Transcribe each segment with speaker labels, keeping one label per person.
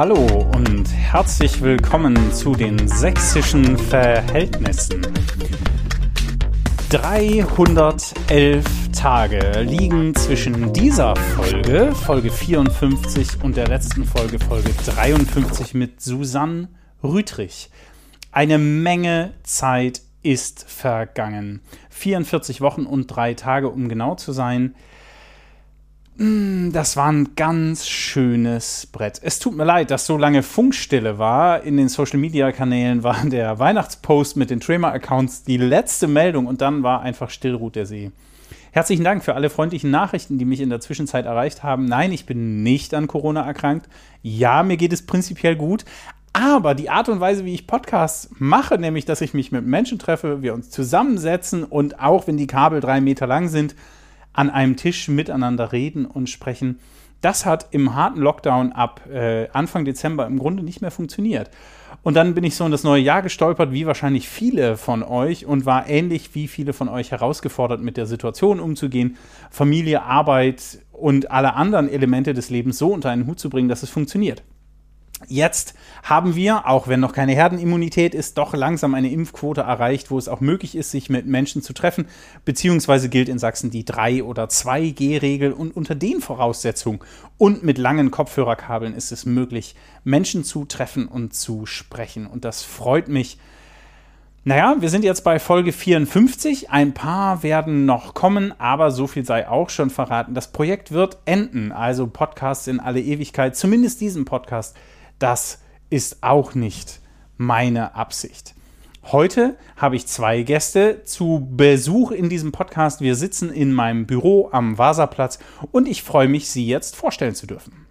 Speaker 1: Hallo und herzlich willkommen zu den sächsischen Verhältnissen. 311 Tage liegen zwischen dieser Folge, Folge 54, und der letzten Folge, Folge 53 mit Susanne Rütrich. Eine Menge Zeit ist vergangen. 44 Wochen und drei Tage, um genau zu sein. Mm, das war ein ganz schönes Brett. Es tut mir leid, dass so lange Funkstille war. In den Social Media Kanälen war der Weihnachtspost mit den Trema-Accounts die letzte Meldung und dann war einfach Stillruht der See. Herzlichen Dank für alle freundlichen Nachrichten, die mich in der Zwischenzeit erreicht haben. Nein, ich bin nicht an Corona erkrankt. Ja, mir geht es prinzipiell gut. Aber die Art und Weise, wie ich Podcasts mache, nämlich, dass ich mich mit Menschen treffe, wir uns zusammensetzen und auch wenn die Kabel drei Meter lang sind, an einem Tisch miteinander reden und sprechen. Das hat im harten Lockdown ab äh, Anfang Dezember im Grunde nicht mehr funktioniert. Und dann bin ich so in das neue Jahr gestolpert, wie wahrscheinlich viele von euch, und war ähnlich wie viele von euch herausgefordert, mit der Situation umzugehen, Familie, Arbeit und alle anderen Elemente des Lebens so unter einen Hut zu bringen, dass es funktioniert. Jetzt haben wir, auch wenn noch keine Herdenimmunität ist, doch langsam eine Impfquote erreicht, wo es auch möglich ist, sich mit Menschen zu treffen. Beziehungsweise gilt in Sachsen die 3- oder 2G-Regel. Und unter den Voraussetzungen und mit langen Kopfhörerkabeln ist es möglich, Menschen zu treffen und zu sprechen. Und das freut mich. Naja, wir sind jetzt bei Folge 54. Ein paar werden noch kommen, aber so viel sei auch schon verraten. Das Projekt wird enden. Also Podcasts in alle Ewigkeit, zumindest diesen Podcast das ist auch nicht meine Absicht. Heute habe ich zwei Gäste zu Besuch in diesem Podcast. Wir sitzen in meinem Büro am Vasaplatz und ich freue mich, Sie jetzt vorstellen zu dürfen.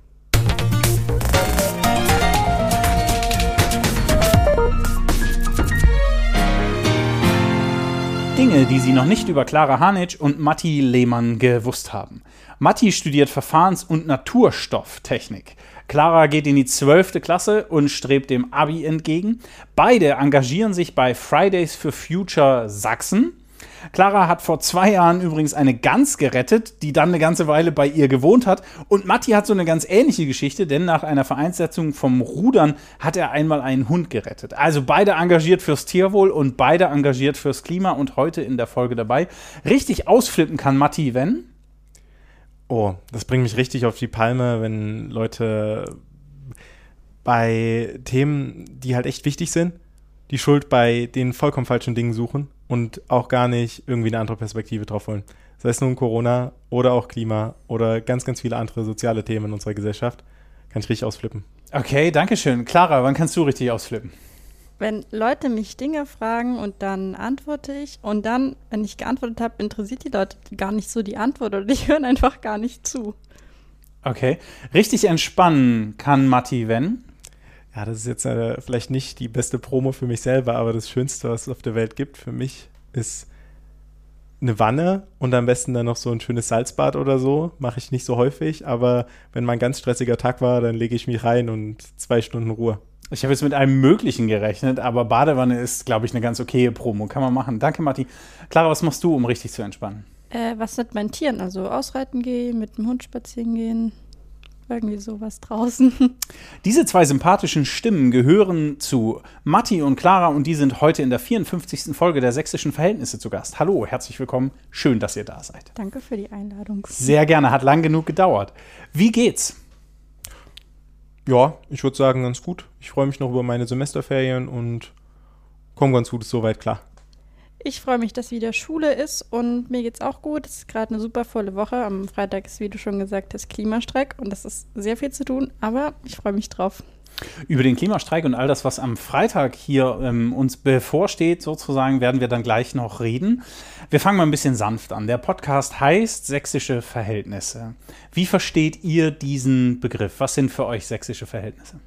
Speaker 1: Dinge, die Sie noch nicht über Clara Hanitsch und Matti Lehmann gewusst haben. Matti studiert Verfahrens- und Naturstofftechnik. Clara geht in die 12. Klasse und strebt dem Abi entgegen. Beide engagieren sich bei Fridays for Future Sachsen. Clara hat vor zwei Jahren übrigens eine Gans gerettet, die dann eine ganze Weile bei ihr gewohnt hat. Und Matti hat so eine ganz ähnliche Geschichte, denn nach einer Vereinssetzung vom Rudern hat er einmal einen Hund gerettet. Also beide engagiert fürs Tierwohl und beide engagiert fürs Klima und heute in der Folge dabei. Richtig ausflippen kann Matti, wenn
Speaker 2: Oh, das bringt mich richtig auf die Palme, wenn Leute bei Themen, die halt echt wichtig sind, die Schuld bei den vollkommen falschen Dingen suchen und auch gar nicht irgendwie eine andere Perspektive drauf wollen. Sei es nun Corona oder auch Klima oder ganz, ganz viele andere soziale Themen in unserer Gesellschaft. Kann ich richtig ausflippen.
Speaker 1: Okay, danke schön. Clara, wann kannst du richtig ausflippen?
Speaker 3: Wenn Leute mich Dinge fragen und dann antworte ich und dann, wenn ich geantwortet habe, interessiert die Leute gar nicht so die Antwort oder die hören einfach gar nicht zu.
Speaker 1: Okay. Richtig entspannen kann Matti, wenn?
Speaker 2: Ja, das ist jetzt äh, vielleicht nicht die beste Promo für mich selber, aber das Schönste, was es auf der Welt gibt für mich, ist eine Wanne und am besten dann noch so ein schönes Salzbad oder so. Mache ich nicht so häufig, aber wenn mal ein ganz stressiger Tag war, dann lege ich mich rein und zwei Stunden Ruhe.
Speaker 1: Ich habe jetzt mit allem Möglichen gerechnet, aber Badewanne ist, glaube ich, eine ganz okaye Promo. Kann man machen. Danke, Matti. Clara, was machst du, um richtig zu entspannen?
Speaker 3: Äh, was mit meinen Tieren? Also ausreiten gehen, mit dem Hund spazieren gehen. Irgendwie sowas draußen.
Speaker 1: Diese zwei sympathischen Stimmen gehören zu Matti und Clara und die sind heute in der 54. Folge der Sächsischen Verhältnisse zu Gast. Hallo, herzlich willkommen. Schön, dass ihr da seid.
Speaker 3: Danke für die Einladung.
Speaker 1: Sehr gerne, hat lang genug gedauert. Wie geht's?
Speaker 2: Ja, ich würde sagen, ganz gut. Ich freue mich noch über meine Semesterferien und komme ganz gut soweit klar.
Speaker 3: Ich freue mich, dass wieder Schule ist und mir geht's auch gut. Es ist gerade eine super volle Woche. Am Freitag ist, wie du schon gesagt hast, Klimastreik und das ist sehr viel zu tun, aber ich freue mich drauf.
Speaker 1: Über den Klimastreik und all das, was am Freitag hier ähm, uns bevorsteht, sozusagen, werden wir dann gleich noch reden. Wir fangen mal ein bisschen sanft an. Der Podcast heißt Sächsische Verhältnisse. Wie versteht ihr diesen Begriff? Was sind für euch sächsische Verhältnisse?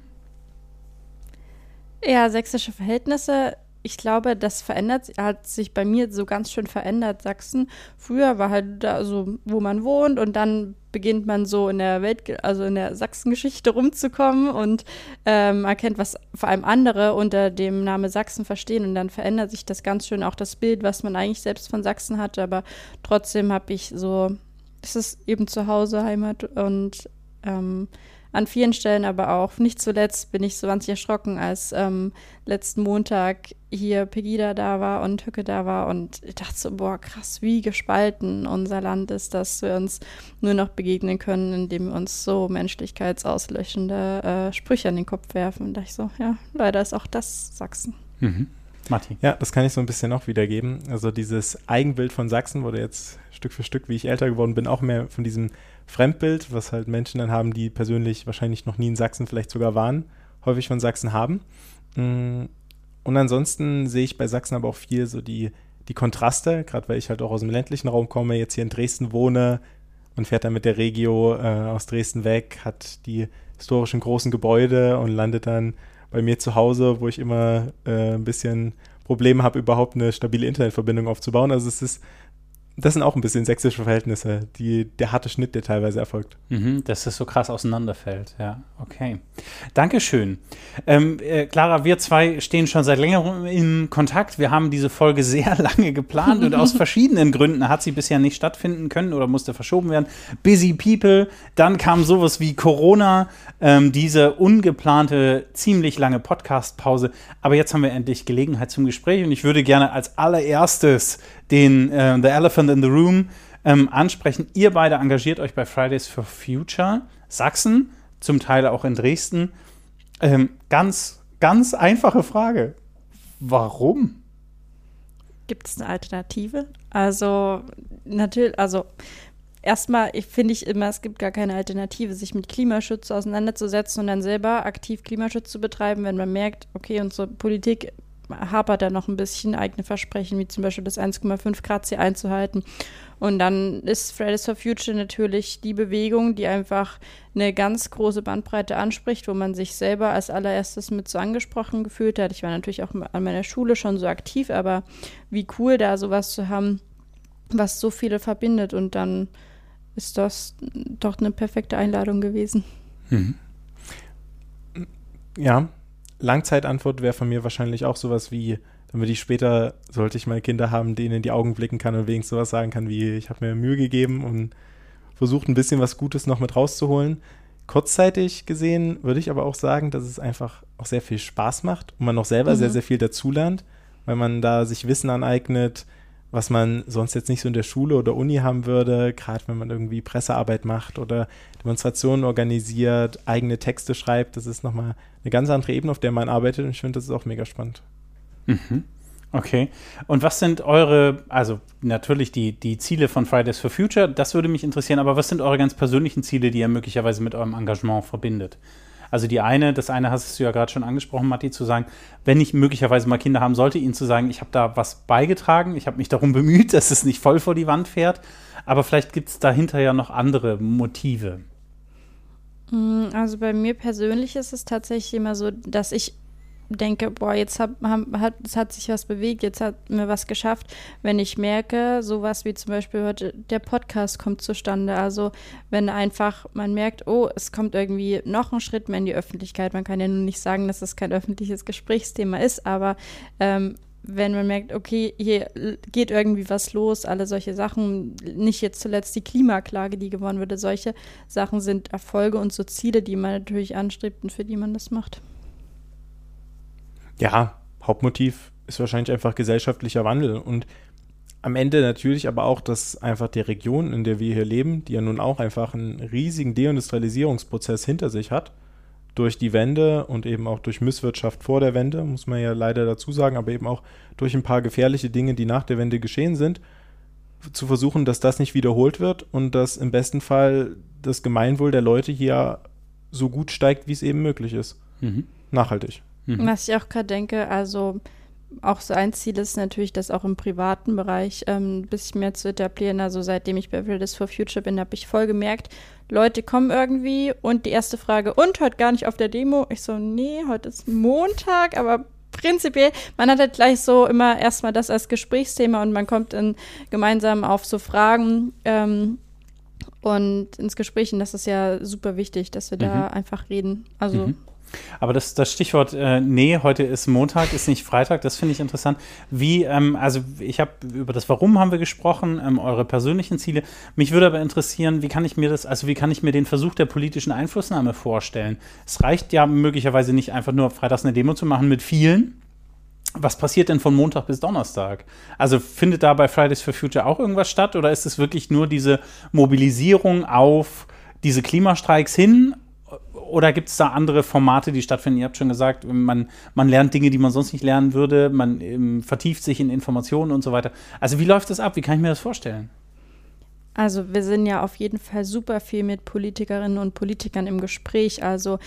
Speaker 3: Ja, sächsische Verhältnisse ich glaube, das verändert, hat sich bei mir so ganz schön verändert. Sachsen, früher war halt da so, wo man wohnt und dann beginnt man so in der Welt, also in der Sachsengeschichte rumzukommen und ähm, erkennt, was vor allem andere unter dem Namen Sachsen verstehen und dann verändert sich das ganz schön auch das Bild, was man eigentlich selbst von Sachsen hatte, aber trotzdem habe ich so, es ist eben zu Hause Heimat und ähm, an vielen Stellen, aber auch nicht zuletzt bin ich so wahnsinnig erschrocken, als ähm, letzten Montag hier Pegida da war und Hücke da war und ich dachte so, boah, krass, wie gespalten unser Land ist, dass wir uns nur noch begegnen können, indem wir uns so menschlichkeitsauslöschende äh, Sprüche an den Kopf werfen. Und da ich so, ja, leider ist auch das Sachsen.
Speaker 1: Mhm. Martin.
Speaker 2: Ja, das kann ich so ein bisschen auch wiedergeben. Also dieses Eigenbild von Sachsen wurde jetzt Stück für Stück, wie ich älter geworden bin, auch mehr von diesem Fremdbild, was halt Menschen dann haben, die persönlich wahrscheinlich noch nie in Sachsen vielleicht sogar waren, häufig von Sachsen haben. Mm, und ansonsten sehe ich bei Sachsen aber auch viel so die, die Kontraste, gerade weil ich halt auch aus dem ländlichen Raum komme, jetzt hier in Dresden wohne und fährt dann mit der Regio äh, aus Dresden weg, hat die historischen großen Gebäude und landet dann bei mir zu Hause, wo ich immer äh, ein bisschen Probleme habe, überhaupt eine stabile Internetverbindung aufzubauen. Also es ist das sind auch ein bisschen sächsische Verhältnisse, die, der harte Schnitt, der teilweise erfolgt.
Speaker 1: Mhm, dass es so krass auseinanderfällt, ja. Okay. Dankeschön. Ähm, äh, Clara, wir zwei stehen schon seit längerem in Kontakt. Wir haben diese Folge sehr lange geplant und aus verschiedenen Gründen hat sie bisher nicht stattfinden können oder musste verschoben werden. Busy People, dann kam sowas wie Corona, ähm, diese ungeplante, ziemlich lange Podcast-Pause. Aber jetzt haben wir endlich Gelegenheit zum Gespräch und ich würde gerne als allererstes den äh, The Elephant in the Room ähm, ansprechen. Ihr beide engagiert euch bei Fridays for Future Sachsen, zum Teil auch in Dresden. Ähm, ganz, ganz einfache Frage. Warum?
Speaker 3: Gibt es eine Alternative? Also, natürlich, also erstmal finde ich immer, es gibt gar keine Alternative, sich mit Klimaschutz auseinanderzusetzen und dann selber aktiv Klimaschutz zu betreiben, wenn man merkt, okay, unsere Politik hapert da noch ein bisschen eigene Versprechen, wie zum Beispiel das 1,5 Grad Ziel einzuhalten. Und dann ist Fridays for Future natürlich die Bewegung, die einfach eine ganz große Bandbreite anspricht, wo man sich selber als allererstes mit so angesprochen gefühlt hat. Ich war natürlich auch an meiner Schule schon so aktiv, aber wie cool da sowas zu haben, was so viele verbindet. Und dann ist das doch eine perfekte Einladung gewesen. Mhm.
Speaker 2: Ja, Langzeitantwort wäre von mir wahrscheinlich auch sowas wie, damit ich später, sollte ich mal Kinder haben, denen in die Augen blicken kann und wenigstens sowas sagen kann wie, ich habe mir Mühe gegeben und versucht ein bisschen was Gutes noch mit rauszuholen. Kurzzeitig gesehen würde ich aber auch sagen, dass es einfach auch sehr viel Spaß macht und man auch selber mhm. sehr, sehr viel dazulernt, weil man da sich Wissen aneignet, was man sonst jetzt nicht so in der Schule oder Uni haben würde, gerade wenn man irgendwie Pressearbeit macht oder Demonstrationen organisiert, eigene Texte schreibt. Das ist nochmal eine ganz andere Ebene, auf der man arbeitet und ich finde, das ist auch mega spannend.
Speaker 1: Mhm. Okay. Und was sind eure, also natürlich die, die Ziele von Fridays for Future, das würde mich interessieren, aber was sind eure ganz persönlichen Ziele, die ihr möglicherweise mit eurem Engagement verbindet? Also die eine, das eine hast du ja gerade schon angesprochen, Matti, zu sagen, wenn ich möglicherweise mal Kinder haben sollte, ihnen zu sagen, ich habe da was beigetragen, ich habe mich darum bemüht, dass es nicht voll vor die Wand fährt, aber vielleicht gibt es dahinter ja noch andere Motive.
Speaker 3: Mm, also bei mir persönlich ist es tatsächlich immer so, dass ich denke, boah, jetzt hab, hat, es hat sich was bewegt, jetzt hat mir was geschafft, wenn ich merke, sowas wie zum Beispiel heute, der Podcast kommt zustande. Also wenn einfach man merkt, oh, es kommt irgendwie noch ein Schritt mehr in die Öffentlichkeit. Man kann ja nun nicht sagen, dass es kein öffentliches Gesprächsthema ist, aber ähm, wenn man merkt, okay, hier geht irgendwie was los, alle solche Sachen, nicht jetzt zuletzt die Klimaklage, die gewonnen wurde, solche Sachen sind Erfolge und so Ziele, die man natürlich anstrebt und für die man das macht.
Speaker 2: Ja, Hauptmotiv ist wahrscheinlich einfach gesellschaftlicher Wandel und am Ende natürlich aber auch, dass einfach die Region, in der wir hier leben, die ja nun auch einfach einen riesigen Deindustrialisierungsprozess hinter sich hat, durch die Wende und eben auch durch Misswirtschaft vor der Wende, muss man ja leider dazu sagen, aber eben auch durch ein paar gefährliche Dinge, die nach der Wende geschehen sind, zu versuchen, dass das nicht wiederholt wird und dass im besten Fall das Gemeinwohl der Leute hier so gut steigt, wie es eben möglich ist. Mhm. Nachhaltig.
Speaker 3: Mhm. Was ich auch gerade denke, also auch so ein Ziel ist natürlich, das auch im privaten Bereich ähm, ein bisschen mehr zu etablieren. Also seitdem ich bei Fridays for Future bin, habe ich voll gemerkt, Leute kommen irgendwie und die erste Frage, und heute gar nicht auf der Demo? Ich so, nee, heute ist Montag, aber prinzipiell, man hat halt gleich so immer erstmal das als Gesprächsthema und man kommt dann gemeinsam auf so Fragen ähm, und ins Gespräch und das ist ja super wichtig, dass wir mhm. da einfach reden. Also mhm
Speaker 1: Aber das, das Stichwort, äh, nee, heute ist Montag, ist nicht Freitag, das finde ich interessant. Wie, ähm, also ich habe über das Warum haben wir gesprochen, ähm, eure persönlichen Ziele. Mich würde aber interessieren, wie kann ich mir das, also wie kann ich mir den Versuch der politischen Einflussnahme vorstellen? Es reicht ja möglicherweise nicht einfach nur freitags eine Demo zu machen mit vielen. Was passiert denn von Montag bis Donnerstag? Also findet da bei Fridays for Future auch irgendwas statt oder ist es wirklich nur diese Mobilisierung auf diese Klimastreiks hin oder gibt es da andere Formate, die stattfinden? Ihr habt schon gesagt, man, man lernt Dinge, die man sonst nicht lernen würde, man ähm, vertieft sich in Informationen und so weiter. Also wie läuft das ab? Wie kann ich mir das vorstellen?
Speaker 3: Also wir sind ja auf jeden Fall super viel mit Politikerinnen und Politikern im Gespräch. Also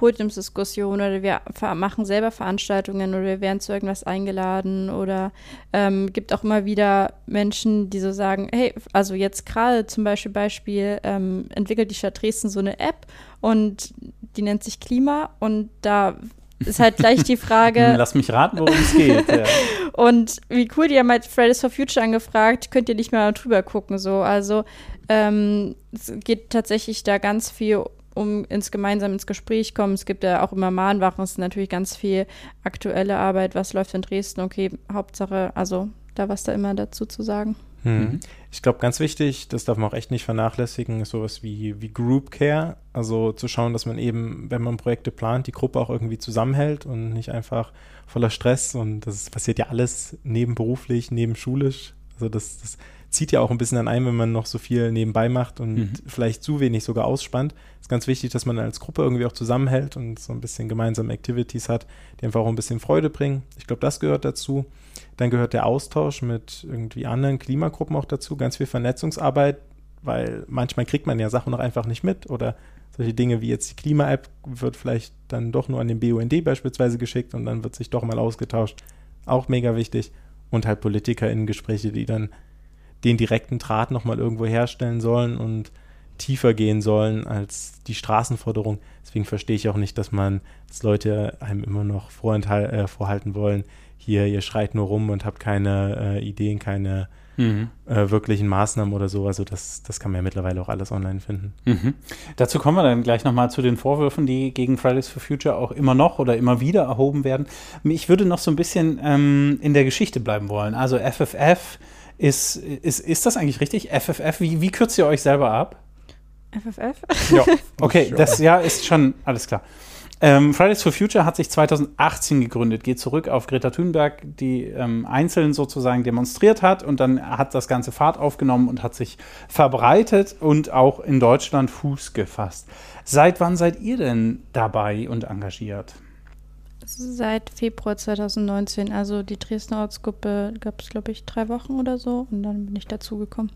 Speaker 3: Podiumsdiskussionen oder wir machen selber Veranstaltungen oder wir werden zu irgendwas eingeladen oder ähm, gibt auch immer wieder Menschen, die so sagen, hey, also jetzt gerade zum Beispiel Beispiel ähm, entwickelt die Stadt Dresden so eine App und die nennt sich Klima und da ist halt gleich die Frage.
Speaker 1: Lass mich raten, worum es geht. Ja.
Speaker 3: und wie cool, die haben halt Fridays for Future angefragt, könnt ihr nicht mal drüber gucken, so. Also ähm, es geht tatsächlich da ganz viel um ins gemeinsam ins Gespräch kommen. Es gibt ja auch immer Mahnwachen, es ist natürlich ganz viel aktuelle Arbeit, was läuft in Dresden, okay, Hauptsache, also da was da immer dazu zu sagen.
Speaker 2: Hm. Mhm. Ich glaube, ganz wichtig, das darf man auch echt nicht vernachlässigen, ist sowas wie, wie Group Care. Also zu schauen, dass man eben, wenn man Projekte plant, die Gruppe auch irgendwie zusammenhält und nicht einfach voller Stress. Und das passiert ja alles nebenberuflich, nebenschulisch. Also das, das zieht ja auch ein bisschen an ein, wenn man noch so viel nebenbei macht und mhm. vielleicht zu wenig sogar ausspannt. Es ist ganz wichtig, dass man als Gruppe irgendwie auch zusammenhält und so ein bisschen gemeinsame Activities hat, die einfach auch ein bisschen Freude bringen. Ich glaube, das gehört dazu. Dann gehört der Austausch mit irgendwie anderen Klimagruppen auch dazu, ganz viel Vernetzungsarbeit, weil manchmal kriegt man ja Sachen noch einfach nicht mit oder solche Dinge wie jetzt die Klima-App wird vielleicht dann doch nur an den BUND beispielsweise geschickt und dann wird sich doch mal ausgetauscht. Auch mega wichtig. Und halt PolitikerInnen-Gespräche, die dann den direkten Draht nochmal irgendwo herstellen sollen und tiefer gehen sollen als die Straßenforderung. Deswegen verstehe ich auch nicht, dass man, dass Leute einem immer noch äh, vorhalten wollen, hier, ihr schreit nur rum und habt keine äh, Ideen, keine mhm. äh, wirklichen Maßnahmen oder so. Also das, das kann man ja mittlerweile auch alles online finden.
Speaker 1: Mhm. Dazu kommen wir dann gleich nochmal zu den Vorwürfen, die gegen Fridays for Future auch immer noch oder immer wieder erhoben werden. Ich würde noch so ein bisschen ähm, in der Geschichte bleiben wollen. Also FFF ist, ist, ist das eigentlich richtig? FFF, wie, wie kürzt ihr euch selber ab?
Speaker 3: FFF?
Speaker 1: Ja, okay, das ja ist schon alles klar. Ähm, Fridays for Future hat sich 2018 gegründet, geht zurück auf Greta Thunberg, die ähm, einzeln sozusagen demonstriert hat und dann hat das ganze Fahrt aufgenommen und hat sich verbreitet und auch in Deutschland Fuß gefasst. Seit wann seid ihr denn dabei und engagiert?
Speaker 3: Seit Februar 2019. Also die Dresdner Ortsgruppe gab es, glaube ich, drei Wochen oder so und dann bin ich dazugekommen.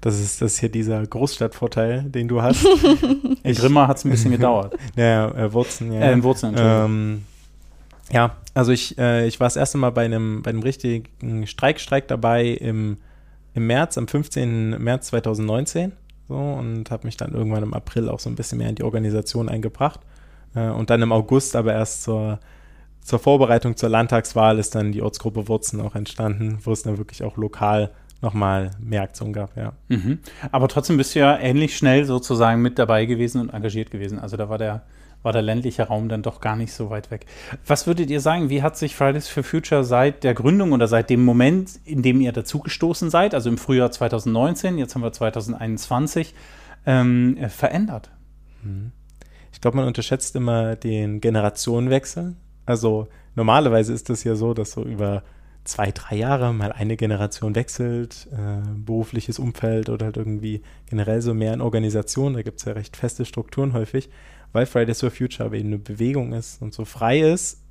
Speaker 2: Das ist, das ist hier dieser Großstadtvorteil, den du hast.
Speaker 1: in Grimma hat es ein bisschen gedauert.
Speaker 2: Ja, äh, Wurzen, ja.
Speaker 1: Äh, in Wurzen,
Speaker 2: ähm, ja, also ich, äh, ich war das erste Mal bei einem, bei einem richtigen Streik-Streik dabei im, im März, am 15. März 2019 so, und habe mich dann irgendwann im April auch so ein bisschen mehr in die Organisation eingebracht. Äh, und dann im August, aber erst zur, zur Vorbereitung zur Landtagswahl, ist dann die Ortsgruppe Wurzen auch entstanden, wo es dann wirklich auch lokal nochmal mehr Aktionen gab, ja.
Speaker 1: Mhm. Aber trotzdem bist du ja ähnlich schnell sozusagen mit dabei gewesen und engagiert gewesen. Also da war der, war der ländliche Raum dann doch gar nicht so weit weg. Was würdet ihr sagen, wie hat sich Fridays for Future seit der Gründung oder seit dem Moment, in dem ihr dazugestoßen seid, also im Frühjahr 2019, jetzt haben wir 2021, ähm, verändert?
Speaker 2: Mhm. Ich glaube, man unterschätzt immer den Generationenwechsel. Also normalerweise ist es ja so, dass so über zwei, drei Jahre mal eine Generation wechselt, äh, berufliches Umfeld oder halt irgendwie generell so mehr in Organisation. Da gibt es ja recht feste Strukturen häufig, weil Fridays for Future aber eben eine Bewegung ist und so frei ist,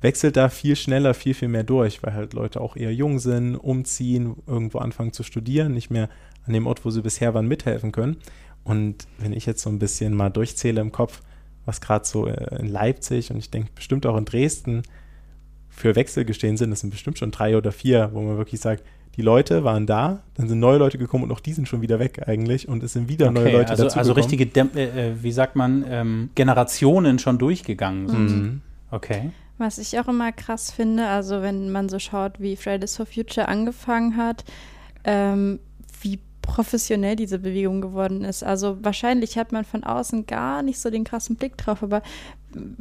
Speaker 2: wechselt da viel schneller, viel, viel mehr durch, weil halt Leute auch eher jung sind, umziehen, irgendwo anfangen zu studieren, nicht mehr an dem Ort, wo sie bisher waren, mithelfen können. Und wenn ich jetzt so ein bisschen mal durchzähle im Kopf, was gerade so äh, in Leipzig und ich denke bestimmt auch in Dresden für Wechsel gestehen sind, das sind bestimmt schon drei oder vier, wo man wirklich sagt, die Leute waren da, dann sind neue Leute gekommen und auch die sind schon wieder weg eigentlich und es sind wieder okay, neue Leute
Speaker 1: also,
Speaker 2: dazu
Speaker 1: Also richtige, Dem äh, äh, wie sagt man, ähm, Generationen schon durchgegangen sind. Mhm. Okay.
Speaker 3: Was ich auch immer krass finde, also wenn man so schaut, wie Fridays for Future angefangen hat, ähm, wie professionell diese Bewegung geworden ist. Also wahrscheinlich hat man von außen gar nicht so den krassen Blick drauf, aber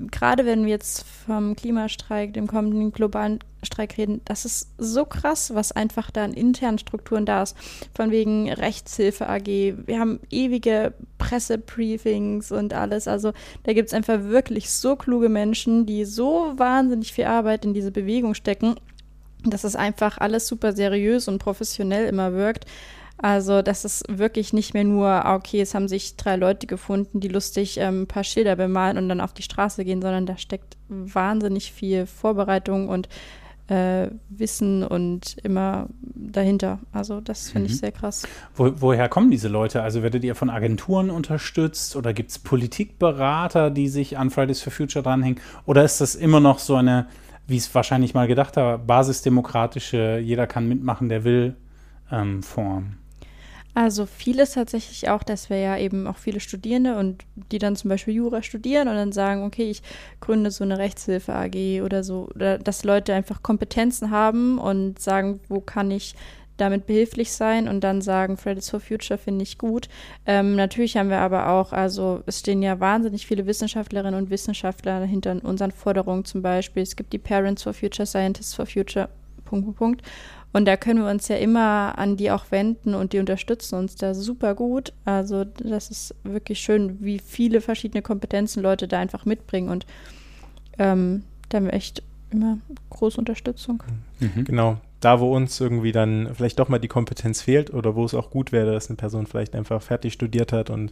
Speaker 3: gerade wenn wir jetzt vom Klimastreik, dem kommenden globalen Streik reden, das ist so krass, was einfach da an internen Strukturen da ist. Von wegen Rechtshilfe AG. Wir haben ewige Pressebriefings und alles. Also da gibt es einfach wirklich so kluge Menschen, die so wahnsinnig viel Arbeit in diese Bewegung stecken, dass es einfach alles super seriös und professionell immer wirkt. Also das ist wirklich nicht mehr nur, ah, okay, es haben sich drei Leute gefunden, die lustig ähm, ein paar Schilder bemalen und dann auf die Straße gehen, sondern da steckt wahnsinnig viel Vorbereitung und äh, Wissen und immer dahinter. Also das finde mhm. ich sehr krass.
Speaker 1: Wo, woher kommen diese Leute? Also werdet ihr von Agenturen unterstützt oder gibt es Politikberater, die sich an Fridays for Future dranhängen? Oder ist das immer noch so eine, wie es wahrscheinlich mal gedacht habe, basisdemokratische, jeder kann mitmachen, der will, ähm, Form?
Speaker 3: Also vieles tatsächlich auch, dass wir ja eben auch viele Studierende und die dann zum Beispiel Jura studieren und dann sagen, okay, ich gründe so eine Rechtshilfe AG oder so, oder dass Leute einfach Kompetenzen haben und sagen, wo kann ich damit behilflich sein und dann sagen, Fridays for Future finde ich gut. Ähm, natürlich haben wir aber auch, also es stehen ja wahnsinnig viele Wissenschaftlerinnen und Wissenschaftler hinter unseren Forderungen zum Beispiel. Es gibt die Parents for Future, Scientists for Future, Punkt, Punkt, Punkt. Und da können wir uns ja immer an die auch wenden und die unterstützen uns da super gut. Also das ist wirklich schön, wie viele verschiedene Kompetenzen Leute da einfach mitbringen. Und ähm, da haben wir echt immer große Unterstützung.
Speaker 2: Mhm. Genau. Da, wo uns irgendwie dann vielleicht doch mal die Kompetenz fehlt oder wo es auch gut wäre, dass eine Person vielleicht einfach fertig studiert hat und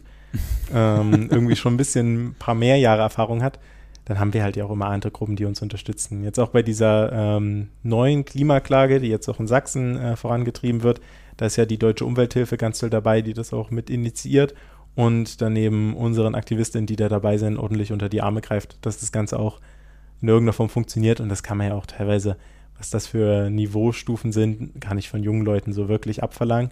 Speaker 2: ähm, irgendwie schon ein bisschen ein paar mehr Jahre Erfahrung hat, dann haben wir halt ja auch immer andere Gruppen, die uns unterstützen. Jetzt auch bei dieser ähm, neuen Klimaklage, die jetzt auch in Sachsen äh, vorangetrieben wird, da ist ja die Deutsche Umwelthilfe ganz toll dabei, die das auch mit initiiert und daneben unseren Aktivistinnen, die da dabei sind, ordentlich unter die Arme greift, dass das Ganze auch in irgendeiner Form funktioniert und das kann man ja auch teilweise, was das für Niveaustufen sind, gar nicht von jungen Leuten so wirklich abverlangen.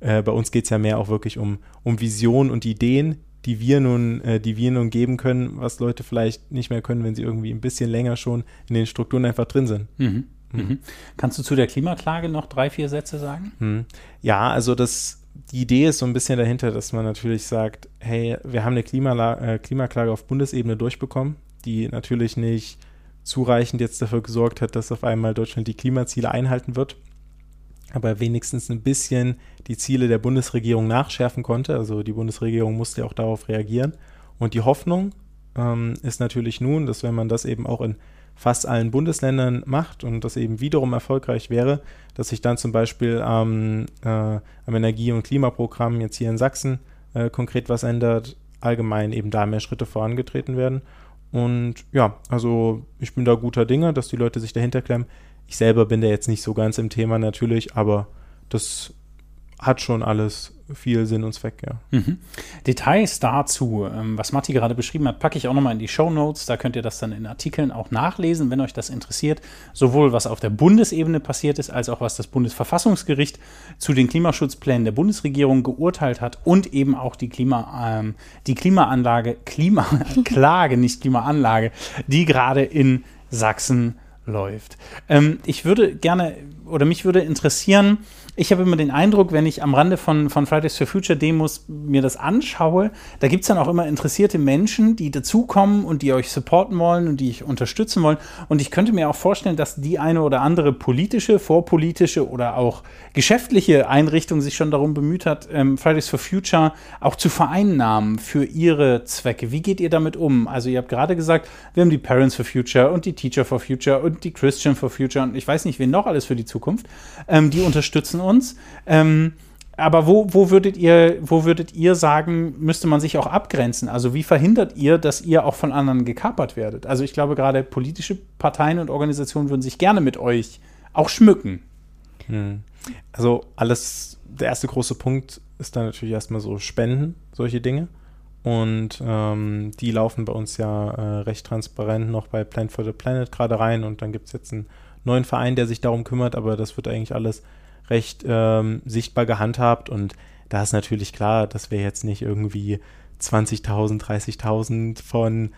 Speaker 2: Äh, bei uns geht es ja mehr auch wirklich um, um Visionen und Ideen, die wir nun, äh, die wir nun geben können, was Leute vielleicht nicht mehr können, wenn sie irgendwie ein bisschen länger schon in den Strukturen einfach drin sind.
Speaker 1: Mhm. Mhm. mhm. Kannst du zu der Klimaklage noch drei, vier Sätze sagen?
Speaker 2: Mhm. Ja, also das, die Idee ist so ein bisschen dahinter, dass man natürlich sagt, hey, wir haben eine Klimala äh, Klimaklage auf Bundesebene durchbekommen, die natürlich nicht zureichend jetzt dafür gesorgt hat, dass auf einmal Deutschland die Klimaziele einhalten wird aber wenigstens ein bisschen die Ziele der Bundesregierung nachschärfen konnte. Also die Bundesregierung musste ja auch darauf reagieren. Und die Hoffnung ähm, ist natürlich nun, dass wenn man das eben auch in fast allen Bundesländern macht und das eben wiederum erfolgreich wäre, dass sich dann zum Beispiel ähm, äh, am Energie- und Klimaprogramm jetzt hier in Sachsen äh, konkret was ändert, allgemein eben da mehr Schritte vorangetreten werden. Und ja, also ich bin da guter Dinge, dass die Leute sich dahinter klemmen. Ich selber bin da jetzt nicht so ganz im Thema natürlich, aber das hat schon alles viel Sinn und Zweck, ja.
Speaker 1: Mhm. Details dazu, ähm, was Matti gerade beschrieben hat, packe ich auch nochmal in die Show Notes. Da könnt ihr das dann in Artikeln auch nachlesen, wenn euch das interessiert. Sowohl was auf der Bundesebene passiert ist, als auch was das Bundesverfassungsgericht zu den Klimaschutzplänen der Bundesregierung geurteilt hat und eben auch die, Klima, ähm, die Klimaanlage, Klimaklage, nicht Klimaanlage, die gerade in Sachsen läuft. Ähm, ich würde gerne, oder mich würde interessieren, ich habe immer den Eindruck, wenn ich am Rande von, von Fridays for Future Demos mir das anschaue, da gibt es dann auch immer interessierte Menschen, die dazukommen und die euch supporten wollen und die euch unterstützen wollen. Und ich könnte mir auch vorstellen, dass die eine oder andere politische, vorpolitische oder auch geschäftliche Einrichtung sich schon darum bemüht hat, ähm, Fridays for Future auch zu vereinnahmen für ihre Zwecke. Wie geht ihr damit um? Also ihr habt gerade gesagt, wir haben die Parents for Future und die Teacher for Future und die Christian for Future und ich weiß nicht, wen noch alles für die Zukunft. Ähm, die unterstützen uns. Ähm, aber wo, wo, würdet ihr, wo würdet ihr sagen, müsste man sich auch abgrenzen? Also wie verhindert ihr, dass ihr auch von anderen gekapert werdet? Also ich glaube, gerade politische Parteien und Organisationen würden sich gerne mit euch auch schmücken.
Speaker 2: Hm. Also alles, der erste große Punkt ist dann natürlich erstmal so Spenden, solche Dinge. Und ähm, die laufen bei uns ja äh, recht transparent noch bei Plan for the Planet gerade rein. Und dann gibt es jetzt einen neuen Verein, der sich darum kümmert, aber das wird eigentlich alles recht ähm, sichtbar gehandhabt und da ist natürlich klar, dass wir jetzt nicht irgendwie 20.000, 30.000 von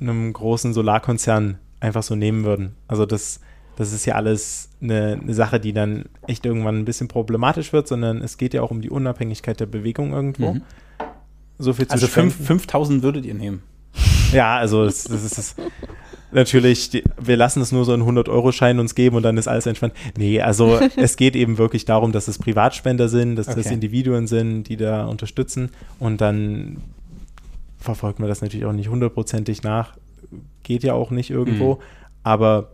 Speaker 2: einem großen Solarkonzern einfach so nehmen würden. Also das, das ist ja alles eine, eine, Sache, die dann echt irgendwann ein bisschen problematisch wird, sondern es geht ja auch um die Unabhängigkeit der Bewegung irgendwo. Mhm.
Speaker 1: So viel zu Also 5000 würdet ihr nehmen?
Speaker 2: Ja, also das, das ist das natürlich, die, wir lassen es nur so einen 100-Euro-Schein uns geben und dann ist alles entspannt. Nee, also es geht eben wirklich darum, dass es Privatspender sind, dass okay. das Individuen sind, die da unterstützen und dann verfolgt man das natürlich auch nicht hundertprozentig nach. Geht ja auch nicht irgendwo, mhm. aber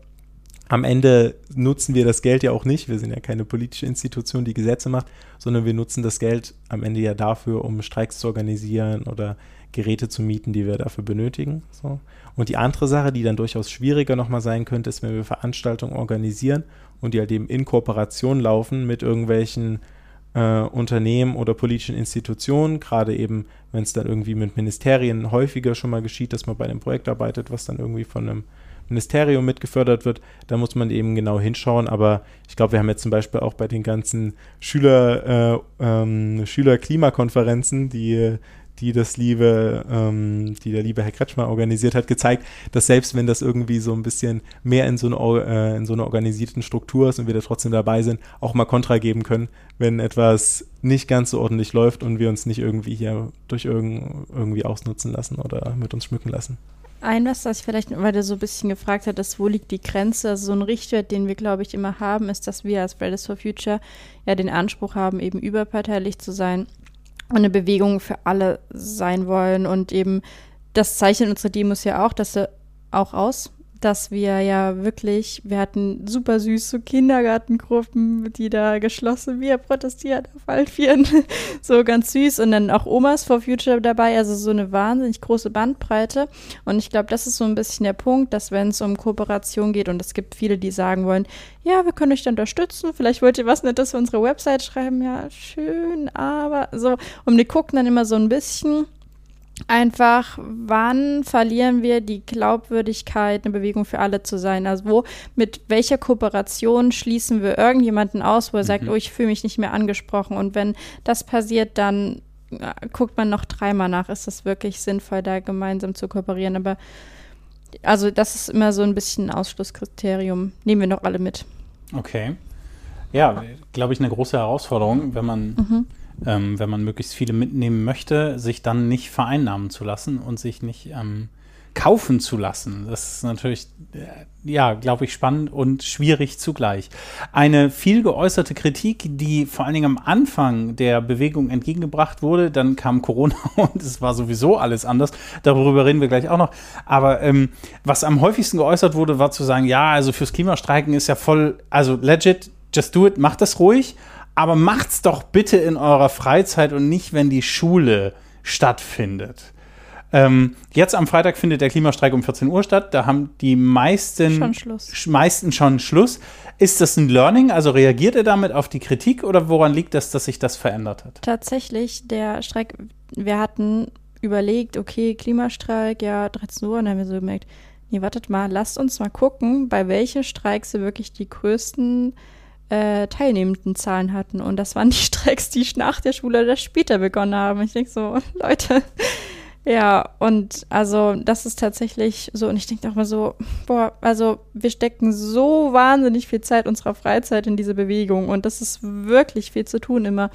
Speaker 2: am Ende nutzen wir das Geld ja auch nicht. Wir sind ja keine politische Institution, die Gesetze macht, sondern wir nutzen das Geld am Ende ja dafür, um Streiks zu organisieren oder Geräte zu mieten, die wir dafür benötigen. So. Und die andere Sache, die dann durchaus schwieriger nochmal sein könnte, ist, wenn wir Veranstaltungen organisieren und die halt eben in Kooperation laufen mit irgendwelchen äh, Unternehmen oder politischen Institutionen, gerade eben, wenn es dann irgendwie mit Ministerien häufiger schon mal geschieht, dass man bei einem Projekt arbeitet, was dann irgendwie von einem Ministerium mitgefördert wird, da muss man eben genau hinschauen. Aber ich glaube, wir haben jetzt zum Beispiel auch bei den ganzen Schüler, äh, ähm, Schülerklimakonferenzen, die die das liebe, ähm, die der liebe Herr Kretschmer organisiert hat, gezeigt, dass selbst wenn das irgendwie so ein bisschen mehr in so, eine, äh, in so einer organisierten Struktur ist und wir da trotzdem dabei sind, auch mal Kontra geben können, wenn etwas nicht ganz so ordentlich läuft und wir uns nicht irgendwie hier durch irgend, irgendwie ausnutzen lassen oder mit uns schmücken lassen.
Speaker 3: Ein, was das vielleicht, weil du so ein bisschen gefragt hattest, wo liegt die Grenze? Also so ein Richtwert, den wir, glaube ich, immer haben, ist, dass wir als Fridays for Future ja den Anspruch haben, eben überparteilich zu sein und eine Bewegung für alle sein wollen. Und eben, das zeichnet unsere Demos ja auch, dass sie auch aus, dass wir ja wirklich, wir hatten super süße Kindergartengruppen, die da geschlossen, wir protestiert auf Altvieren, so ganz süß und dann auch Omas for Future dabei, also so eine wahnsinnig große Bandbreite. Und ich glaube, das ist so ein bisschen der Punkt, dass wenn es um Kooperation geht und es gibt viele, die sagen wollen, ja, wir können euch da unterstützen, vielleicht wollt ihr was Nettes für unsere Website schreiben, ja, schön, aber so, und die gucken dann immer so ein bisschen, einfach, wann verlieren wir die Glaubwürdigkeit, eine Bewegung für alle zu sein? Also wo, mit welcher Kooperation schließen wir irgendjemanden aus, wo er mhm. sagt, oh, ich fühle mich nicht mehr angesprochen. Und wenn das passiert, dann äh, guckt man noch dreimal nach, ist das wirklich sinnvoll, da gemeinsam zu kooperieren. Aber also das ist immer so ein bisschen ein Ausschlusskriterium. Nehmen wir noch alle mit.
Speaker 1: Okay. Ja, glaube ich, eine große Herausforderung, wenn man mhm ähm, wenn man möglichst viele mitnehmen möchte, sich dann nicht vereinnahmen zu lassen und sich nicht ähm, kaufen zu lassen. Das ist natürlich, äh, ja, glaube ich, spannend und schwierig zugleich. Eine viel geäußerte Kritik, die vor allen Dingen am Anfang der Bewegung entgegengebracht wurde, dann kam Corona und es war sowieso alles anders. Darüber reden wir gleich auch noch. Aber ähm, was am häufigsten geäußert wurde, war zu sagen, ja, also fürs Klimastreiken ist ja voll, also legit, just do it, macht das ruhig aber macht's doch bitte in eurer Freizeit und nicht, wenn die Schule stattfindet. Ähm, jetzt am Freitag findet der Klimastreik um 14 Uhr statt. Da haben die meisten
Speaker 3: schon Schluss.
Speaker 1: meisten schon Schluss. Ist das ein Learning? Also reagiert ihr damit auf die Kritik oder woran liegt das, dass sich das verändert hat?
Speaker 3: Tatsächlich, der Streik, wir hatten überlegt, okay, Klimastreik, ja, 13 Uhr, und dann haben wir so gemerkt, nee, wartet mal, lasst uns mal gucken, bei welchen Streiks sie wirklich die größten äh, teilnehmenden Zahlen hatten. Und das waren die Streiks, die nach der Schule oder später begonnen haben. Ich denke so, Leute, ja, und also das ist tatsächlich so. Und ich denke auch mal so, boah, also wir stecken so wahnsinnig viel Zeit unserer Freizeit in diese Bewegung. Und das ist wirklich viel zu tun immer.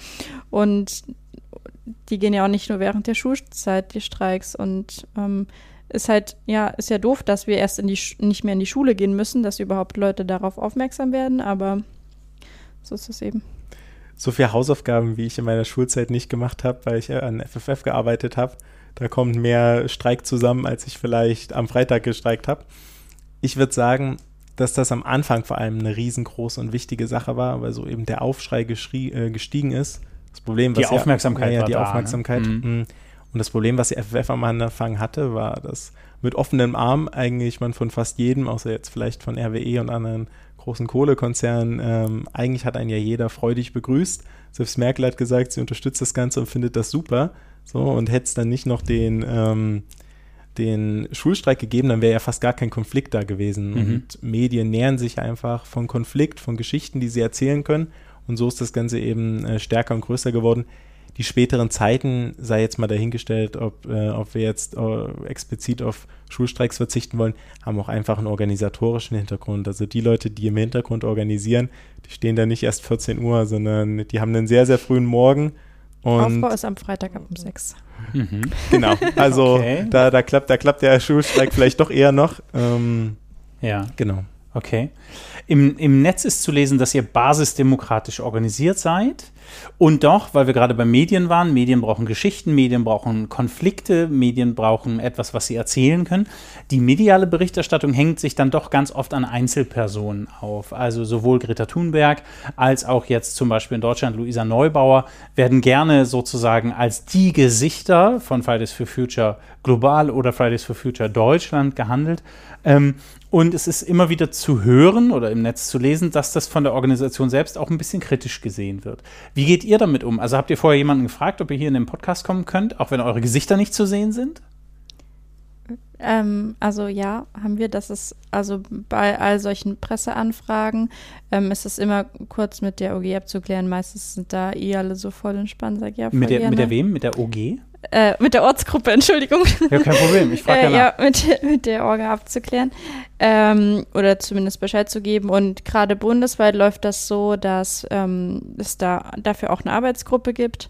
Speaker 3: Und die gehen ja auch nicht nur während der Schulzeit, die Streiks. Und ähm, ist halt, ja, ist ja doof, dass wir erst in die nicht mehr in die Schule gehen müssen, dass überhaupt Leute darauf aufmerksam werden, aber so ist es eben.
Speaker 2: So viele Hausaufgaben, wie ich in meiner Schulzeit nicht gemacht habe, weil ich an FFF gearbeitet habe. Da kommt mehr Streik zusammen, als ich vielleicht am Freitag gestreikt habe. Ich würde sagen, dass das am Anfang vor allem eine riesengroße und wichtige Sache war, weil so eben der Aufschrei äh, gestiegen ist. Das Problem,
Speaker 1: was die Aufmerksamkeit,
Speaker 2: ja, ja die da, ne? Aufmerksamkeit. Ne? Mhm. Und das Problem, was die FFF am Anfang hatte, war, dass mit offenem Arm eigentlich man von fast jedem, außer jetzt vielleicht von RWE und anderen großen Kohlekonzernen, ähm, eigentlich hat einen ja jeder freudig begrüßt. Selbst Merkel hat gesagt, sie unterstützt das Ganze und findet das super. So, und hätte es dann nicht noch den, ähm, den Schulstreik gegeben, dann wäre ja fast gar kein Konflikt da gewesen. Mhm. Und Medien nähern sich einfach von Konflikt, von Geschichten, die sie erzählen können. Und so ist das Ganze eben äh, stärker und größer geworden. Die späteren Zeiten, sei jetzt mal dahingestellt, ob, äh, ob wir jetzt äh, explizit auf Schulstreiks verzichten wollen, haben auch einfach einen organisatorischen Hintergrund. Also die Leute, die im Hintergrund organisieren, die stehen da nicht erst 14 Uhr, sondern die haben einen sehr, sehr frühen Morgen.
Speaker 3: Und Aufbau ist am Freitag ab um 6.
Speaker 2: Mhm. Genau, also okay. da, da, klappt, da klappt der Schulstreik vielleicht doch eher noch. Ähm,
Speaker 1: ja. Genau. Okay. Im, Im Netz ist zu lesen, dass ihr basisdemokratisch organisiert seid. Und doch, weil wir gerade bei Medien waren, Medien brauchen Geschichten, Medien brauchen Konflikte, Medien brauchen etwas, was sie erzählen können. Die mediale Berichterstattung hängt sich dann doch ganz oft an Einzelpersonen auf. Also sowohl Greta Thunberg als auch jetzt zum Beispiel in Deutschland Luisa Neubauer werden gerne sozusagen als die Gesichter von Fridays for Future global oder Fridays for Future Deutschland gehandelt. Ähm, und es ist immer wieder zu hören oder im Netz zu lesen, dass das von der Organisation selbst auch ein bisschen kritisch gesehen wird. Wie geht ihr damit um? Also habt ihr vorher jemanden gefragt, ob ihr hier in den Podcast kommen könnt, auch wenn eure Gesichter nicht zu sehen sind?
Speaker 3: Ähm, also ja, haben wir. Das ist also bei all solchen Presseanfragen ähm, ist es immer kurz mit der OG abzuklären. Meistens sind da eh alle so voll entspannt. Sag ja,
Speaker 1: mit der, mit der wem? Mit der OG?
Speaker 3: Äh, mit der Ortsgruppe, Entschuldigung.
Speaker 1: Ja, kein Problem, ich frage
Speaker 3: äh, Ja, mit, mit der Orga abzuklären ähm, oder zumindest Bescheid zu geben. Und gerade bundesweit läuft das so, dass ähm, es da dafür auch eine Arbeitsgruppe gibt.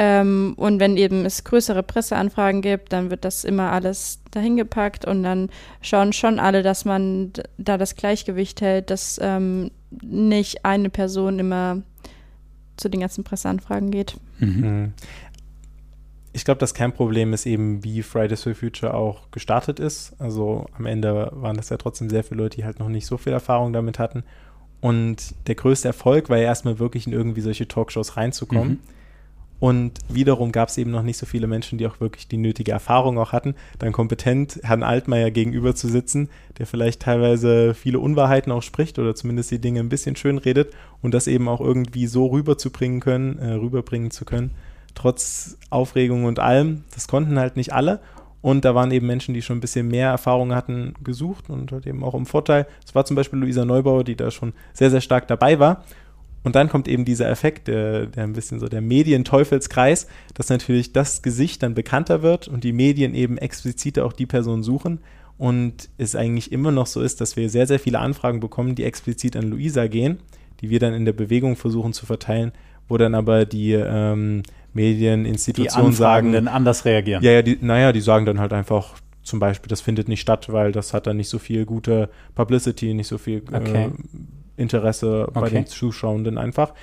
Speaker 3: Ähm, und wenn eben es größere Presseanfragen gibt, dann wird das immer alles dahin gepackt und dann schauen schon alle, dass man da das Gleichgewicht hält, dass ähm, nicht eine Person immer zu den ganzen Presseanfragen geht. Mhm
Speaker 2: ich glaube, das Kernproblem ist eben, wie Fridays for Future auch gestartet ist. Also am Ende waren das ja trotzdem sehr viele Leute, die halt noch nicht so viel Erfahrung damit hatten. Und der größte Erfolg war ja erstmal wirklich in irgendwie solche Talkshows reinzukommen. Mhm. Und wiederum gab es eben noch nicht so viele Menschen, die auch wirklich die nötige Erfahrung auch hatten, dann kompetent Herrn Altmaier gegenüber zu sitzen, der vielleicht teilweise viele Unwahrheiten auch spricht oder zumindest die Dinge ein bisschen schön redet und das eben auch irgendwie so rüberzubringen können, äh, rüberbringen zu können, trotz Aufregung und allem. Das konnten halt nicht alle. Und da waren eben Menschen, die schon ein bisschen mehr Erfahrung hatten, gesucht und halt eben auch im Vorteil. Es war zum Beispiel Luisa Neubauer, die da schon sehr, sehr stark dabei war. Und dann kommt eben dieser Effekt, der, der ein bisschen so der Medienteufelskreis, dass natürlich das Gesicht dann bekannter wird und die Medien eben explizit auch die Person suchen. Und es eigentlich immer noch so ist, dass wir sehr, sehr viele Anfragen bekommen, die explizit an Luisa gehen, die wir dann in der Bewegung versuchen zu verteilen, wo dann aber die ähm, Medieninstitutionen sagen.
Speaker 1: dann anders reagieren.
Speaker 2: Ja, ja, die, naja, die sagen dann halt einfach zum Beispiel, das findet nicht statt, weil das hat dann nicht so viel gute Publicity, nicht so viel okay. äh, Interesse okay. bei den Zuschauenden einfach.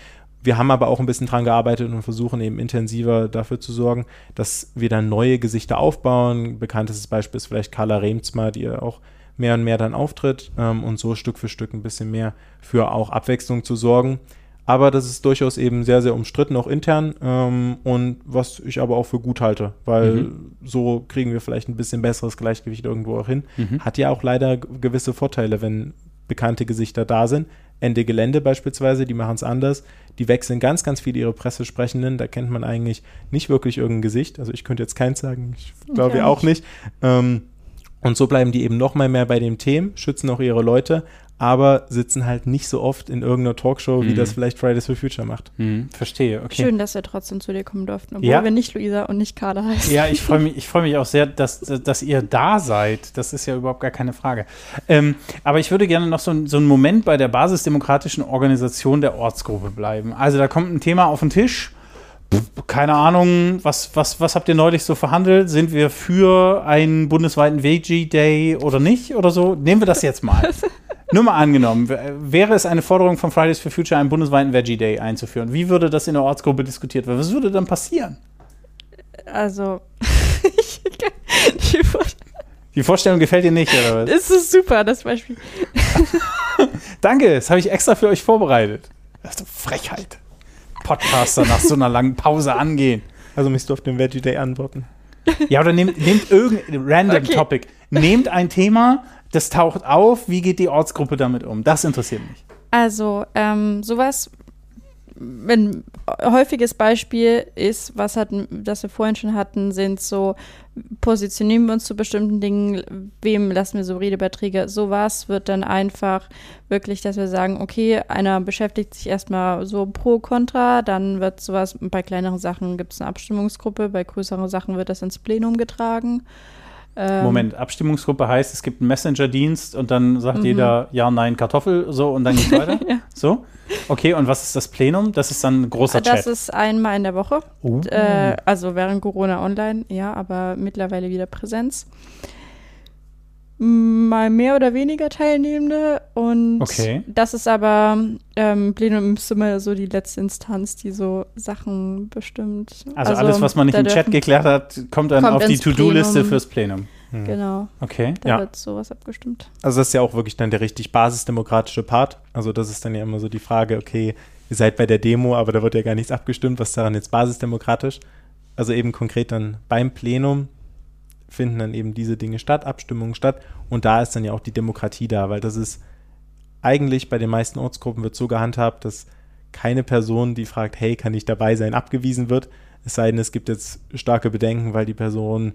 Speaker 2: Wir haben aber auch ein bisschen dran gearbeitet und versuchen eben intensiver dafür zu sorgen, dass wir dann neue Gesichter aufbauen. Bekanntestes Beispiel ist vielleicht Carla Remzma, die ja auch mehr und mehr dann auftritt ähm, und so Stück für Stück ein bisschen mehr für auch Abwechslung zu sorgen. Aber das ist durchaus eben sehr, sehr umstritten, auch intern. Ähm, und was ich aber auch für gut halte, weil mhm. so kriegen wir vielleicht ein bisschen besseres Gleichgewicht irgendwo auch hin. Mhm. Hat ja auch leider gewisse Vorteile, wenn bekannte Gesichter da sind. Ende Gelände beispielsweise, die machen es anders. Die wechseln ganz, ganz viele ihre Pressesprechenden. Da kennt man eigentlich nicht wirklich irgendein Gesicht. Also ich könnte jetzt keins sagen, ich glaube ja auch nicht. Ähm, und so bleiben die eben noch mal mehr bei den Themen, schützen auch ihre Leute, aber sitzen halt nicht so oft in irgendeiner Talkshow, wie mhm. das vielleicht Fridays for Future macht.
Speaker 1: Mhm. Verstehe, okay.
Speaker 3: Schön, dass wir trotzdem zu dir kommen durften, obwohl ja. wir nicht Luisa und nicht Carla heißen.
Speaker 1: Ja, ich freue mich, freu mich auch sehr, dass, dass ihr da seid. Das ist ja überhaupt gar keine Frage. Ähm, aber ich würde gerne noch so, so einen Moment bei der basisdemokratischen Organisation der Ortsgruppe bleiben. Also da kommt ein Thema auf den Tisch keine Ahnung, was, was, was habt ihr neulich so verhandelt? Sind wir für einen bundesweiten Veggie Day oder nicht oder so? Nehmen wir das jetzt mal. Nur mal angenommen, wäre es eine Forderung von Fridays for Future, einen bundesweiten Veggie Day einzuführen? Wie würde das in der Ortsgruppe diskutiert werden? Was würde dann passieren?
Speaker 3: Also,
Speaker 1: die, Vorstellung, die Vorstellung gefällt dir nicht, oder was?
Speaker 3: Das ist super, das Beispiel.
Speaker 1: Danke, das habe ich extra für euch vorbereitet. Das ist eine Frechheit. Podcaster nach so einer langen Pause angehen.
Speaker 2: Also müsst du auf den Veggie Day antworten.
Speaker 1: Ja, oder nehmt, nehmt irgendein random okay. Topic. Nehmt ein Thema, das taucht auf, wie geht die Ortsgruppe damit um? Das interessiert mich.
Speaker 3: Also, ähm, sowas ein häufiges Beispiel ist, was hatten, das wir vorhin schon hatten, sind so, positionieren wir uns zu bestimmten Dingen, wem lassen wir so Redebeiträge, sowas wird dann einfach wirklich, dass wir sagen, okay, einer beschäftigt sich erstmal so pro, contra, dann wird sowas, bei kleineren Sachen gibt es eine Abstimmungsgruppe, bei größeren Sachen wird das ins Plenum getragen.
Speaker 1: Ähm, Moment, Abstimmungsgruppe heißt, es gibt einen Messenger-Dienst und dann sagt mhm. jeder Ja, Nein, Kartoffel, so und dann geht's weiter. ja. So? Okay, und was ist das Plenum? Das ist dann ein großer
Speaker 3: das
Speaker 1: Chat.
Speaker 3: Das ist einmal in der Woche. Uh. Äh, also während Corona online, ja, aber mittlerweile wieder Präsenz. Mal mehr oder weniger Teilnehmende und
Speaker 1: okay.
Speaker 3: das ist aber ähm, Plenum ist immer so die letzte Instanz, die so Sachen bestimmt.
Speaker 1: Also, also alles, was man nicht im Chat geklärt hat, kommt dann kommt auf die To-Do-Liste fürs Plenum.
Speaker 3: Hm. Genau.
Speaker 1: Okay.
Speaker 3: Da ja. wird sowas abgestimmt.
Speaker 2: Also das ist ja auch wirklich dann der richtig basisdemokratische Part. Also das ist dann ja immer so die Frage, okay, ihr seid bei der Demo, aber da wird ja gar nichts abgestimmt, was daran jetzt basisdemokratisch? Also eben konkret dann beim Plenum finden dann eben diese Dinge statt, Abstimmungen statt und da ist dann ja auch die Demokratie da, weil das ist eigentlich bei den meisten Ortsgruppen wird so gehandhabt, dass keine Person, die fragt, hey, kann ich dabei sein, abgewiesen wird, es sei denn, es gibt jetzt starke Bedenken, weil die Person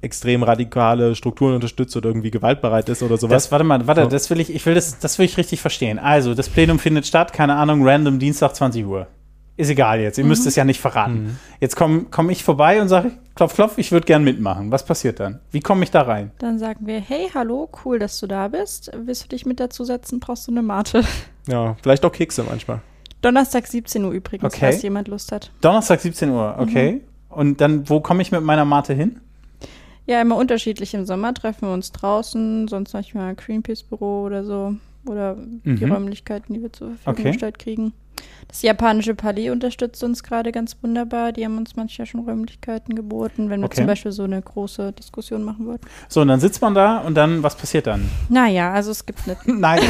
Speaker 2: extrem radikale Strukturen unterstützt oder irgendwie gewaltbereit ist oder sowas.
Speaker 1: Das, warte mal, warte, das will ich, ich will das, das will ich richtig verstehen. Also, das Plenum findet statt, keine Ahnung, random Dienstag 20 Uhr. Ist egal jetzt, ihr mhm. müsst es ja nicht verraten. Mhm. Jetzt komme komm ich vorbei und sage, klopf, klopf, ich würde gern mitmachen. Was passiert dann? Wie komme ich da rein?
Speaker 3: Dann sagen wir, hey, hallo, cool, dass du da bist. Willst du dich mit dazu setzen? Brauchst du eine Mate?
Speaker 2: Ja, vielleicht auch Kekse manchmal.
Speaker 3: Donnerstag 17 Uhr übrigens, okay. falls jemand Lust hat.
Speaker 1: Donnerstag 17 Uhr, okay. Mhm. Und dann, wo komme ich mit meiner Mate hin?
Speaker 3: Ja, immer unterschiedlich. Im Sommer treffen wir uns draußen, sonst manchmal Greenpeace-Büro oder so. Oder mhm. die Räumlichkeiten, die wir zur Verfügung okay. gestellt kriegen. Das japanische Palais unterstützt uns gerade ganz wunderbar. Die haben uns manchmal schon Räumlichkeiten geboten, wenn wir okay. zum Beispiel so eine große Diskussion machen wollten.
Speaker 1: So, und dann sitzt man da und dann, was passiert dann?
Speaker 3: Naja, also es gibt nicht.
Speaker 1: naja,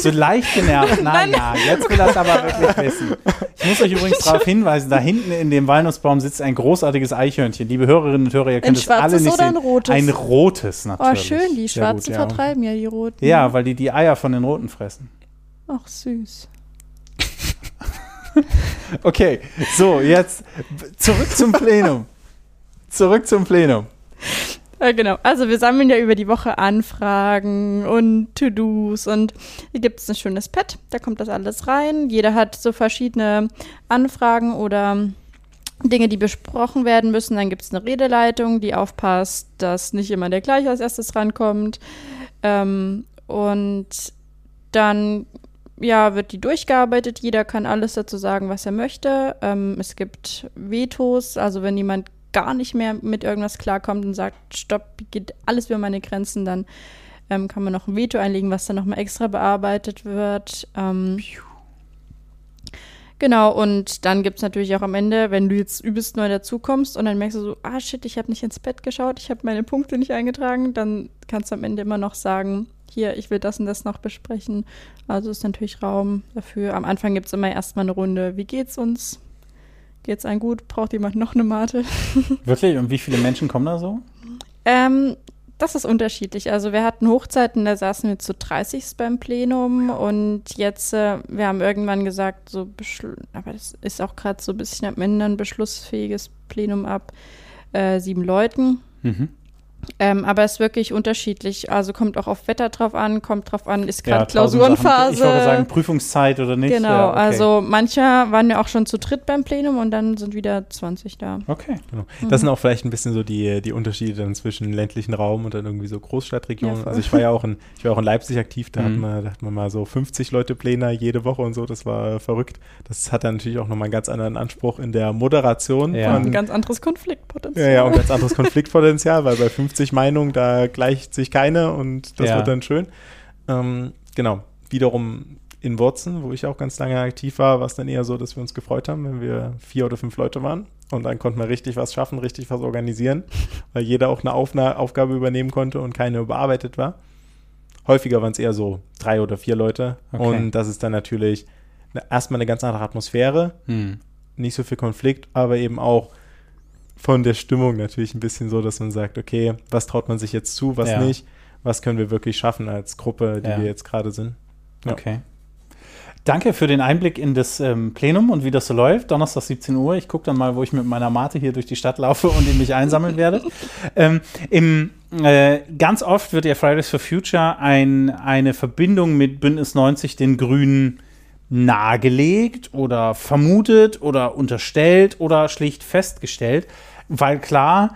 Speaker 1: so leicht genervt. Naja, jetzt will es aber wirklich wissen. Ich muss euch übrigens darauf hinweisen, da hinten in dem Walnussbaum sitzt ein großartiges Eichhörnchen. Liebe Hörerinnen und Hörer, ihr könnt es alle nicht
Speaker 3: oder
Speaker 1: sehen.
Speaker 3: Ein rotes?
Speaker 1: Ein rotes natürlich.
Speaker 3: Oh, schön, die Schwarzen gut, ja. vertreiben ja die Roten.
Speaker 1: Ja, weil die die Eier von den Roten fressen.
Speaker 3: Ach, süß.
Speaker 1: okay, so, jetzt zurück zum Plenum. Zurück zum Plenum.
Speaker 3: Ja, genau. Also wir sammeln ja über die Woche Anfragen und To-Dos und hier gibt es ein schönes Pad, da kommt das alles rein. Jeder hat so verschiedene Anfragen oder Dinge, die besprochen werden müssen. Dann gibt es eine Redeleitung, die aufpasst, dass nicht immer der gleiche als erstes rankommt. Ähm, und dann ja, wird die durchgearbeitet. Jeder kann alles dazu sagen, was er möchte. Ähm, es gibt Vetos, also wenn jemand gar nicht mehr mit irgendwas klarkommt und sagt, stopp, geht alles über meine Grenzen, dann ähm, kann man noch ein Veto einlegen, was dann nochmal extra bearbeitet wird. Ähm, genau, und dann gibt es natürlich auch am Ende, wenn du jetzt übelst neu dazukommst und dann merkst du so, ah shit, ich habe nicht ins Bett geschaut, ich habe meine Punkte nicht eingetragen, dann kannst du am Ende immer noch sagen, hier, ich will das und das noch besprechen. Also ist natürlich Raum dafür. Am Anfang gibt es immer erstmal eine Runde, wie geht's uns? Geht's einem gut? Braucht jemand noch eine Mate?
Speaker 1: Wirklich? Und wie viele Menschen kommen da so?
Speaker 3: Ähm, das ist unterschiedlich. Also wir hatten Hochzeiten, da saßen wir zu 30 beim Plenum und jetzt, äh, wir haben irgendwann gesagt, so aber das ist auch gerade so ein bisschen am Ende ein beschlussfähiges Plenum ab äh, sieben Leuten. Mhm. Ähm, aber es ist wirklich unterschiedlich. Also kommt auch auf Wetter drauf an, kommt drauf an, ist gerade ja, Klausurenphase.
Speaker 1: Ich wollte sagen, Prüfungszeit oder nicht.
Speaker 3: Genau, ja, okay. also manche waren ja auch schon zu dritt beim Plenum und dann sind wieder 20 da.
Speaker 1: Okay.
Speaker 2: Genau. Das mhm. sind auch vielleicht ein bisschen so die, die Unterschiede dann zwischen ländlichen Raum und dann irgendwie so Großstadtregionen. Ja, also ich war ja auch in, ich war auch in Leipzig aktiv, da, mhm. hatten wir, da hatten wir mal so 50 Leute Pläne jede Woche und so, das war verrückt. Das hat dann natürlich auch nochmal einen ganz anderen Anspruch in der Moderation.
Speaker 3: Ja. Von, ein ganz anderes Konfliktpotenzial.
Speaker 2: Ja, ja, und ganz anderes Konfliktpotenzial, weil bei 50 50 Meinungen, da gleicht sich keine und das ja. wird dann schön. Ähm, genau, wiederum in Wurzen, wo ich auch ganz lange aktiv war, war es dann eher so, dass wir uns gefreut haben, wenn wir vier oder fünf Leute waren. Und dann konnten wir richtig was schaffen, richtig was organisieren, weil jeder auch eine Aufna Aufgabe übernehmen konnte und keine überarbeitet war. Häufiger waren es eher so drei oder vier Leute. Okay. Und das ist dann natürlich erstmal eine ganz andere Atmosphäre, hm. nicht so viel Konflikt, aber eben auch von der Stimmung natürlich ein bisschen so, dass man sagt, okay, was traut man sich jetzt zu, was ja. nicht, was können wir wirklich schaffen als Gruppe, die ja. wir jetzt gerade sind.
Speaker 1: Ja. Okay. Danke für den Einblick in das ähm, Plenum und wie das so läuft. Donnerstag 17 Uhr. Ich gucke dann mal, wo ich mit meiner Mate hier durch die Stadt laufe und in mich einsammeln werde. Ähm, im, äh, ganz oft wird ja Fridays for Future ein, eine Verbindung mit Bündnis 90, den Grünen, nahegelegt oder vermutet oder unterstellt oder schlicht festgestellt, weil klar,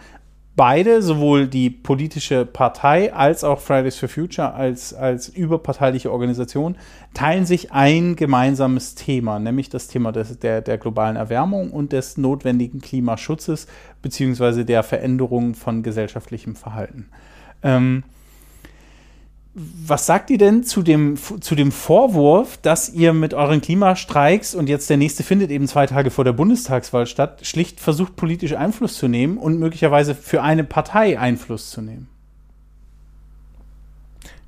Speaker 1: beide, sowohl die politische Partei als auch Fridays for Future als, als überparteiliche Organisation, teilen sich ein gemeinsames Thema, nämlich das Thema des, der, der globalen Erwärmung und des notwendigen Klimaschutzes beziehungsweise der Veränderung von gesellschaftlichem Verhalten. Ähm, was sagt ihr denn zu dem, zu dem Vorwurf, dass ihr mit euren Klimastreiks und jetzt der nächste findet eben zwei Tage vor der Bundestagswahl statt, schlicht versucht, politisch Einfluss zu nehmen und möglicherweise für eine Partei Einfluss zu nehmen?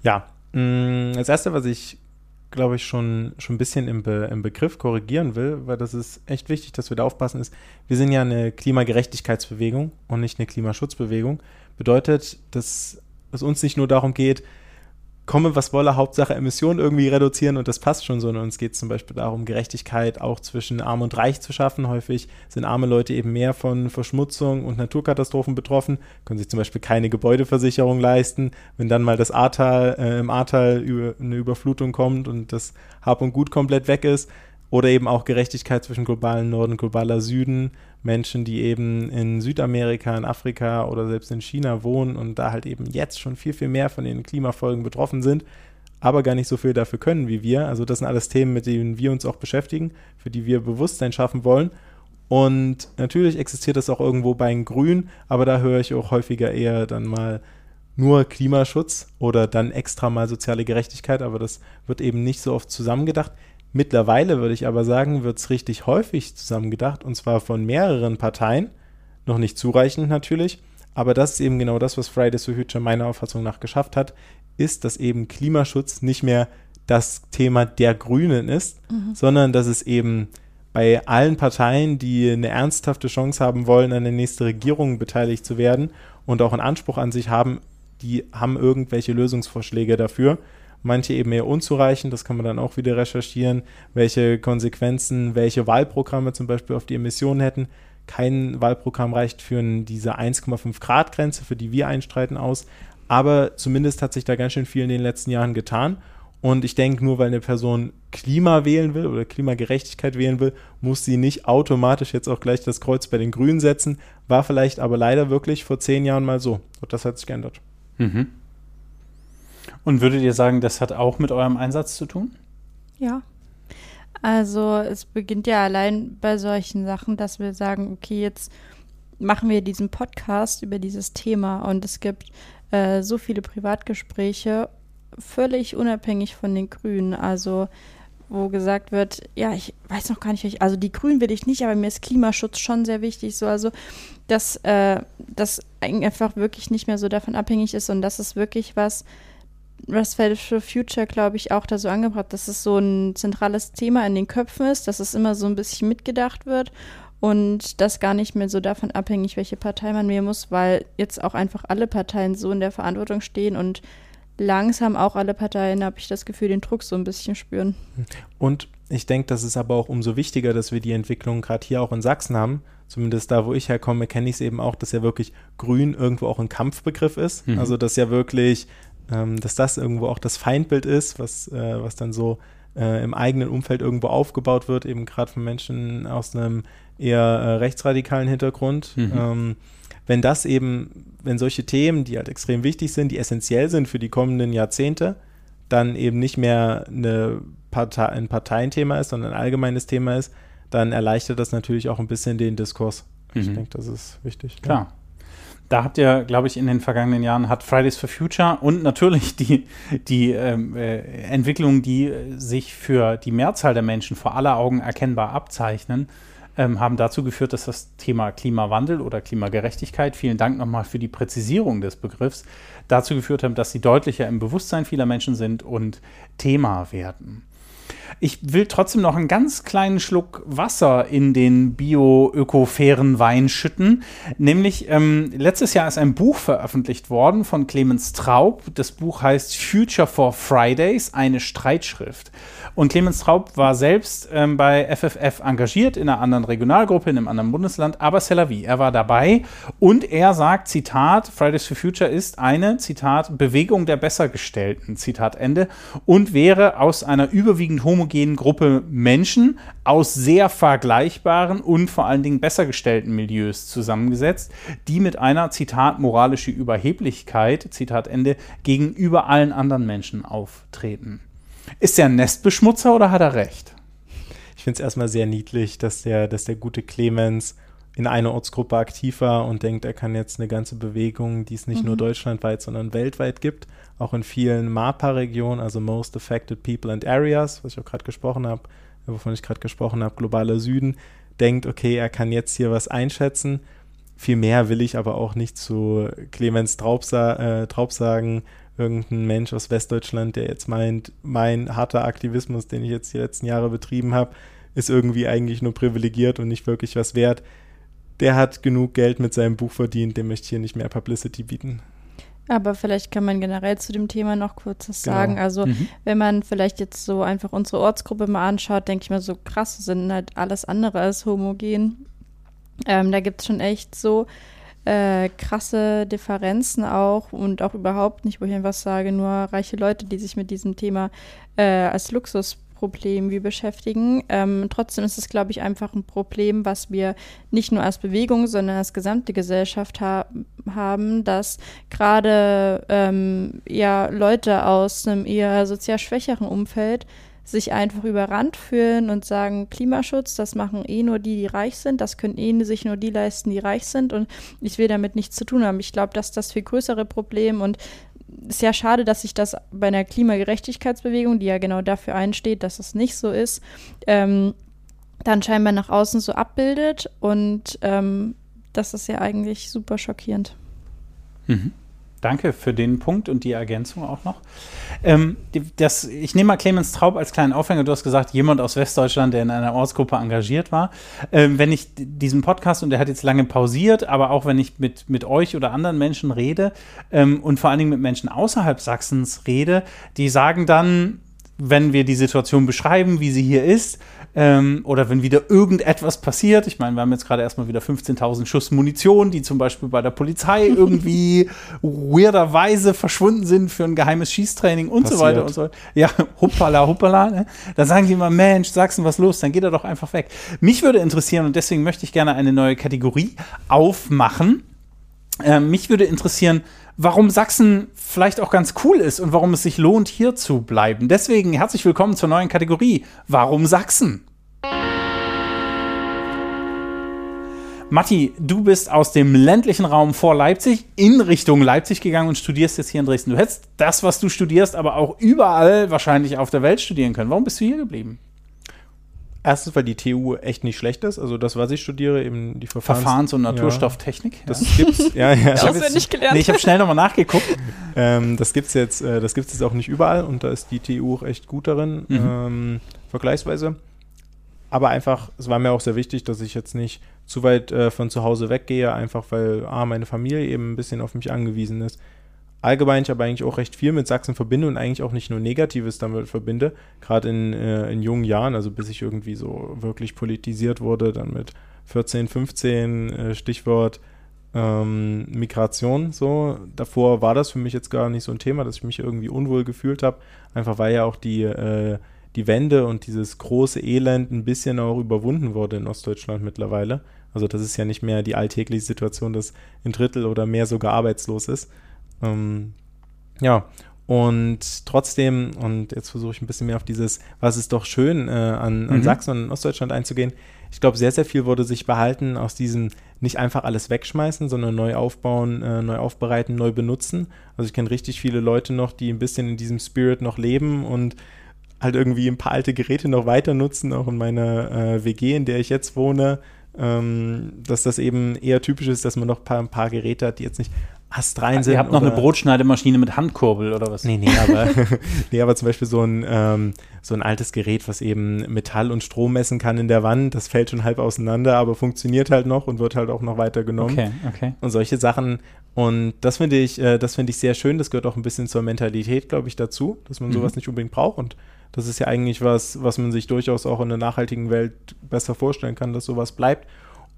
Speaker 2: Ja, mm, das Erste, was ich glaube ich, schon, schon ein bisschen im, Be im Begriff korrigieren will, weil das ist echt wichtig, dass wir da aufpassen, ist, wir sind ja eine Klimagerechtigkeitsbewegung und nicht eine Klimaschutzbewegung. Bedeutet, dass es uns nicht nur darum geht, komme, was wolle, Hauptsache Emissionen irgendwie reduzieren und das passt schon so. Und uns geht es zum Beispiel darum, Gerechtigkeit auch zwischen Arm und Reich zu schaffen. Häufig sind arme Leute eben mehr von Verschmutzung und Naturkatastrophen betroffen, können sich zum Beispiel keine Gebäudeversicherung leisten. Wenn dann mal das Ahrtal, äh, im Ahrtal über, eine Überflutung kommt und das Hab und Gut komplett weg ist, oder eben auch Gerechtigkeit zwischen globalen Norden und globaler Süden. Menschen, die eben in Südamerika, in Afrika oder selbst in China wohnen und da halt eben jetzt schon viel, viel mehr von den Klimafolgen betroffen sind, aber gar nicht so viel dafür können wie wir. Also das sind alles Themen, mit denen wir uns auch beschäftigen, für die wir Bewusstsein schaffen wollen. Und natürlich existiert das auch irgendwo bei den Grünen, aber da höre ich auch häufiger eher dann mal nur Klimaschutz oder dann extra mal soziale Gerechtigkeit, aber das wird eben nicht so oft zusammengedacht. Mittlerweile würde ich aber sagen, wird es richtig häufig zusammengedacht und zwar von mehreren Parteien. Noch nicht zureichend natürlich, aber das ist eben genau das, was Fridays for Future meiner Auffassung nach geschafft hat, ist, dass eben Klimaschutz nicht mehr das Thema der Grünen ist, mhm. sondern dass es eben bei allen Parteien, die eine ernsthafte Chance haben wollen, an der nächsten Regierung beteiligt zu werden und auch einen Anspruch an sich haben, die haben irgendwelche Lösungsvorschläge dafür manche eben eher unzureichend, das kann man dann auch wieder recherchieren, welche Konsequenzen, welche Wahlprogramme zum Beispiel auf die Emissionen hätten. Kein Wahlprogramm reicht für diese 1,5 Grad Grenze, für die wir einstreiten, aus. Aber zumindest hat sich da ganz schön viel in den letzten Jahren getan. Und ich denke, nur weil eine Person Klima wählen will oder Klimagerechtigkeit wählen will, muss sie nicht automatisch jetzt auch gleich das Kreuz bei den Grünen setzen. War vielleicht aber leider wirklich vor zehn Jahren mal so. Und das hat sich geändert. Mhm.
Speaker 1: Und würdet ihr sagen, das hat auch mit eurem Einsatz zu tun?
Speaker 3: Ja. Also es beginnt ja allein bei solchen Sachen, dass wir sagen, okay, jetzt machen wir diesen Podcast über dieses Thema und es gibt äh, so viele Privatgespräche, völlig unabhängig von den Grünen. Also wo gesagt wird, ja, ich weiß noch gar nicht, also die Grünen will ich nicht, aber mir ist Klimaschutz schon sehr wichtig. So, also dass äh, das einfach wirklich nicht mehr so davon abhängig ist und das ist wirklich was, Fridays for Future, glaube ich, auch da so angebracht, dass es so ein zentrales Thema in den Köpfen ist, dass es immer so ein bisschen mitgedacht wird und das gar nicht mehr so davon abhängig, welche Partei man wählen muss, weil jetzt auch einfach alle Parteien so in der Verantwortung stehen und langsam auch alle Parteien, habe ich das Gefühl, den Druck so ein bisschen spüren.
Speaker 2: Und ich denke, das ist aber auch umso wichtiger, dass wir die Entwicklung gerade hier auch in Sachsen haben. Zumindest da, wo ich herkomme, kenne ich es eben auch, dass ja wirklich Grün irgendwo auch ein Kampfbegriff ist. Mhm. Also, dass ja wirklich ähm, dass das irgendwo auch das Feindbild ist, was, äh, was dann so äh, im eigenen Umfeld irgendwo aufgebaut wird, eben gerade von Menschen aus einem eher äh, rechtsradikalen Hintergrund. Mhm. Ähm, wenn das eben, wenn solche Themen, die halt extrem wichtig sind, die essentiell sind für die kommenden Jahrzehnte, dann eben nicht mehr eine Partei, ein Parteienthema ist, sondern ein allgemeines Thema ist, dann erleichtert das natürlich auch ein bisschen den Diskurs. Mhm. Ich denke, das ist wichtig.
Speaker 1: Klar. Ja. Da habt ihr, glaube ich, in den vergangenen Jahren hat Fridays for Future und natürlich die, die ähm, äh, Entwicklungen, die sich für die Mehrzahl der Menschen vor aller Augen erkennbar abzeichnen, ähm, haben dazu geführt, dass das Thema Klimawandel oder Klimagerechtigkeit, vielen Dank nochmal für die Präzisierung des Begriffs, dazu geführt haben, dass sie deutlicher im Bewusstsein vieler Menschen sind und Thema werden. Ich will trotzdem noch einen ganz kleinen Schluck Wasser in den bio-öko-fairen Wein schütten. Nämlich, ähm, letztes Jahr ist ein Buch veröffentlicht worden von Clemens Traub. Das Buch heißt Future for Fridays, eine Streitschrift. Und Clemens Traub war selbst ähm, bei FFF engagiert in einer anderen Regionalgruppe, in einem anderen Bundesland, aber c'est la vie. Er war dabei und er sagt, Zitat, Fridays for Future ist eine, Zitat, Bewegung der Bessergestellten, Zitat Ende, und wäre aus einer überwiegend homogenen Gruppe Menschen aus sehr vergleichbaren und vor allen Dingen bessergestellten Milieus zusammengesetzt, die mit einer, Zitat, moralische Überheblichkeit, Zitat Ende, gegenüber allen anderen Menschen auftreten. Ist der ein Nestbeschmutzer oder hat er recht?
Speaker 2: Ich finde es erstmal sehr niedlich, dass der, dass der gute Clemens in einer Ortsgruppe aktiv war und denkt, er kann jetzt eine ganze Bewegung, die es nicht mhm. nur deutschlandweit, sondern weltweit gibt, auch in vielen MAPA-Regionen, also Most Affected People and Areas, was ich auch gerade gesprochen habe, wovon ich gerade gesprochen habe, globaler Süden, denkt, okay, er kann jetzt hier was einschätzen. Viel mehr will ich aber auch nicht zu Clemens Traub, äh, Traub sagen, irgendein Mensch aus Westdeutschland, der jetzt meint, mein harter Aktivismus, den ich jetzt die letzten Jahre betrieben habe, ist irgendwie eigentlich nur privilegiert und nicht wirklich was wert. Der hat genug Geld mit seinem Buch verdient, dem möchte ich hier nicht mehr Publicity bieten.
Speaker 3: Aber vielleicht kann man generell zu dem Thema noch kurz was genau. sagen. Also, mhm. wenn man vielleicht jetzt so einfach unsere Ortsgruppe mal anschaut, denke ich mal so krass, sind halt alles andere als homogen. Ähm, da gibt es schon echt so äh, krasse Differenzen auch und auch überhaupt nicht, wo ich einfach sage, nur reiche Leute, die sich mit diesem Thema äh, als Luxusproblem wie beschäftigen. Ähm, trotzdem ist es, glaube ich, einfach ein Problem, was wir nicht nur als Bewegung, sondern als gesamte Gesellschaft ha haben, dass gerade ähm, ja Leute aus einem eher sozial schwächeren Umfeld sich einfach überrannt fühlen und sagen, Klimaschutz, das machen eh nur die, die reich sind, das können eh sich nur die leisten, die reich sind und ich will damit nichts zu tun haben. Ich glaube, das ist das viel größere Problem und ist ja schade, dass sich das bei einer Klimagerechtigkeitsbewegung, die ja genau dafür einsteht, dass es nicht so ist, ähm, dann scheinbar nach außen so abbildet und ähm, das ist ja eigentlich super schockierend.
Speaker 1: Mhm. Danke für den Punkt und die Ergänzung auch noch. Ähm, das, ich nehme mal Clemens Traub als kleinen Aufhänger. Du hast gesagt, jemand aus Westdeutschland, der in einer Ortsgruppe engagiert war. Ähm, wenn ich diesen Podcast, und der hat jetzt lange pausiert, aber auch wenn ich mit, mit euch oder anderen Menschen rede ähm, und vor allen Dingen mit Menschen außerhalb Sachsens rede, die sagen dann, wenn wir die Situation beschreiben, wie sie hier ist, ähm, oder wenn wieder irgendetwas passiert. Ich meine, wir haben jetzt gerade erstmal wieder 15.000 Schuss Munition, die zum Beispiel bei der Polizei irgendwie weirderweise verschwunden sind für ein geheimes Schießtraining und passiert. so weiter und so weiter. Ja, huppala, huppala. Ne? Da sagen die immer, Mensch, Sachsen, was los? Dann geht er doch einfach weg. Mich würde interessieren, und deswegen möchte ich gerne eine neue Kategorie aufmachen. Äh, mich würde interessieren, warum Sachsen vielleicht auch ganz cool ist und warum es sich lohnt, hier zu bleiben. Deswegen herzlich willkommen zur neuen Kategorie. Warum Sachsen? Matti, du bist aus dem ländlichen Raum vor Leipzig in Richtung Leipzig gegangen und studierst jetzt hier in Dresden. Du hättest das, was du studierst, aber auch überall wahrscheinlich auf der Welt studieren können. Warum bist du hier geblieben?
Speaker 2: Erstens, weil die TU echt nicht schlecht ist. Also das, was ich studiere, eben die
Speaker 1: Verfahrens-, Verfahrens und Naturstofftechnik.
Speaker 2: Ja. Das ja. gibt's. Ja, ja.
Speaker 1: Auswendig gelernt. Nee, ich habe schnell nochmal nachgeguckt.
Speaker 2: ähm, das gibt's jetzt, äh, das gibt's jetzt auch nicht überall und da ist die TU auch echt gut darin, mhm. ähm, vergleichsweise. Aber einfach, es war mir auch sehr wichtig, dass ich jetzt nicht zu weit äh, von zu Hause weggehe, einfach weil A, meine Familie eben ein bisschen auf mich angewiesen ist allgemein ich aber eigentlich auch recht viel mit Sachsen verbinde und eigentlich auch nicht nur Negatives damit verbinde, gerade in, äh, in jungen Jahren, also bis ich irgendwie so wirklich politisiert wurde, dann mit 14, 15, äh, Stichwort ähm, Migration, so. Davor war das für mich jetzt gar nicht so ein Thema, dass ich mich irgendwie unwohl gefühlt habe, einfach weil ja auch die, äh, die Wende und dieses große Elend ein bisschen auch überwunden wurde in Ostdeutschland mittlerweile. Also das ist ja nicht mehr die alltägliche Situation, dass ein Drittel oder mehr sogar arbeitslos ist. Ähm, ja, und trotzdem, und jetzt versuche ich ein bisschen mehr auf dieses, was ist doch schön äh, an, an mhm. Sachsen und Ostdeutschland einzugehen. Ich glaube, sehr, sehr viel wurde sich behalten aus diesem nicht einfach alles wegschmeißen, sondern neu aufbauen, äh, neu aufbereiten, neu benutzen. Also ich kenne richtig viele Leute noch, die ein bisschen in diesem Spirit noch leben und halt irgendwie ein paar alte Geräte noch weiter nutzen, auch in meiner äh, WG, in der ich jetzt wohne, ähm, dass das eben eher typisch ist, dass man noch ein paar, ein paar Geräte hat, die jetzt nicht astrein sind.
Speaker 1: Ihr habt noch eine Brotschneidemaschine mit Handkurbel oder was?
Speaker 2: Nee, nee, aber, nee, aber zum Beispiel so ein, ähm, so ein altes Gerät, was eben Metall und Strom messen kann in der Wand, das fällt schon halb auseinander, aber funktioniert halt noch und wird halt auch noch weiter genommen.
Speaker 1: Okay, okay.
Speaker 2: Und solche Sachen. Und das finde ich, äh, das finde ich sehr schön. Das gehört auch ein bisschen zur Mentalität, glaube ich, dazu, dass man
Speaker 1: Mhm.
Speaker 2: sowas nicht unbedingt braucht. Und das ist ja eigentlich was, was man sich durchaus auch in der nachhaltigen Welt besser vorstellen kann, dass sowas bleibt.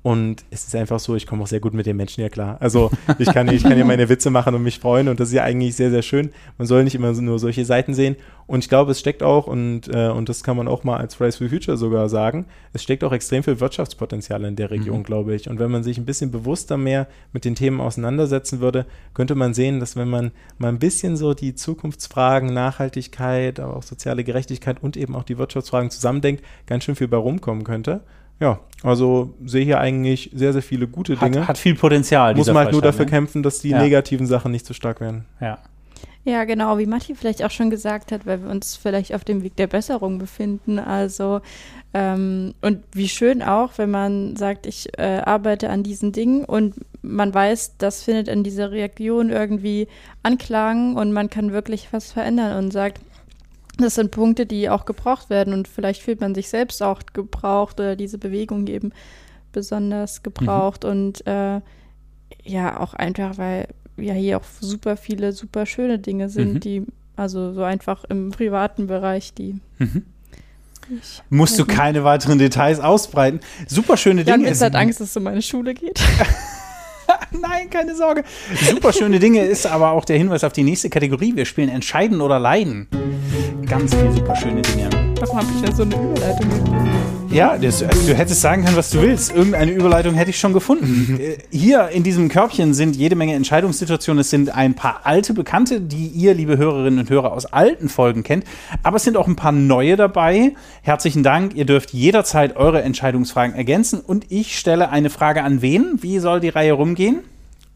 Speaker 2: Und es ist einfach so, ich komme auch sehr gut mit den Menschen ja klar. Also ich kann, ich kann ja meine Witze machen und mich freuen und das ist ja eigentlich sehr, sehr schön. Man soll nicht immer nur solche Seiten sehen. Und ich glaube, es steckt auch, und, äh, und das kann man auch mal als Fridays for Future sogar sagen, es steckt auch extrem viel Wirtschaftspotenzial in der Region,
Speaker 1: Mhm.
Speaker 2: glaube ich. Und wenn man sich ein bisschen bewusster mehr mit den Themen auseinandersetzen würde, könnte man sehen, dass wenn man mal ein bisschen so die Zukunftsfragen, Nachhaltigkeit, aber auch soziale Gerechtigkeit und eben auch die Wirtschaftsfragen zusammendenkt, ganz schön viel bei rumkommen könnte. Ja, also sehe hier eigentlich sehr, sehr viele gute Dinge.
Speaker 1: Hat, hat viel Potenzial.
Speaker 2: Muss man halt nur dafür kämpfen, dass die
Speaker 1: Ja.
Speaker 2: negativen Sachen nicht so stark werden.
Speaker 1: Ne? Ja.
Speaker 3: Ja, genau, wie Matti vielleicht auch schon gesagt hat, weil wir uns vielleicht auf dem Weg der Besserung befinden. Also, ähm, und wie schön auch, wenn man sagt, ich äh, arbeite an diesen Dingen und man weiß, das findet in dieser Reaktion irgendwie Anklang und man kann wirklich was verändern und sagt, das sind Punkte, die auch gebraucht werden und vielleicht fühlt man sich selbst auch gebraucht oder diese Bewegung eben besonders gebraucht und äh, ja, auch einfach, weil ja hier auch super viele super schöne Dinge sind,
Speaker 1: Mhm.
Speaker 3: die also so einfach im privaten Bereich, die
Speaker 1: Mhm.
Speaker 3: ich
Speaker 1: Musst du keine weiteren Details ausbreiten. Super schöne
Speaker 3: Jan
Speaker 1: Dinge.
Speaker 3: jetzt hat Angst, dass es um meine Schule geht.
Speaker 1: Nein, keine Sorge. Super schöne Dinge ist aber auch der Hinweis auf die nächste Kategorie. Wir spielen Entscheiden oder Leiden. Ganz viel super schöne Dinge.
Speaker 3: Warum habe ich denn so eine Überleitung gegeben?
Speaker 1: Ja, das, du hättest sagen können, was du willst. Irgendeine Überleitung hätte ich schon gefunden. Äh, Hier in diesem Körbchen sind jede Menge Entscheidungssituationen. Es sind ein paar alte Bekannte, die ihr, liebe Hörerinnen und Hörer, aus alten Folgen kennt. Aber es sind auch ein paar neue dabei. Herzlichen Dank. Ihr dürft jederzeit eure Entscheidungsfragen ergänzen. Und ich stelle eine Frage an wen? Wie soll die Reihe rumgehen?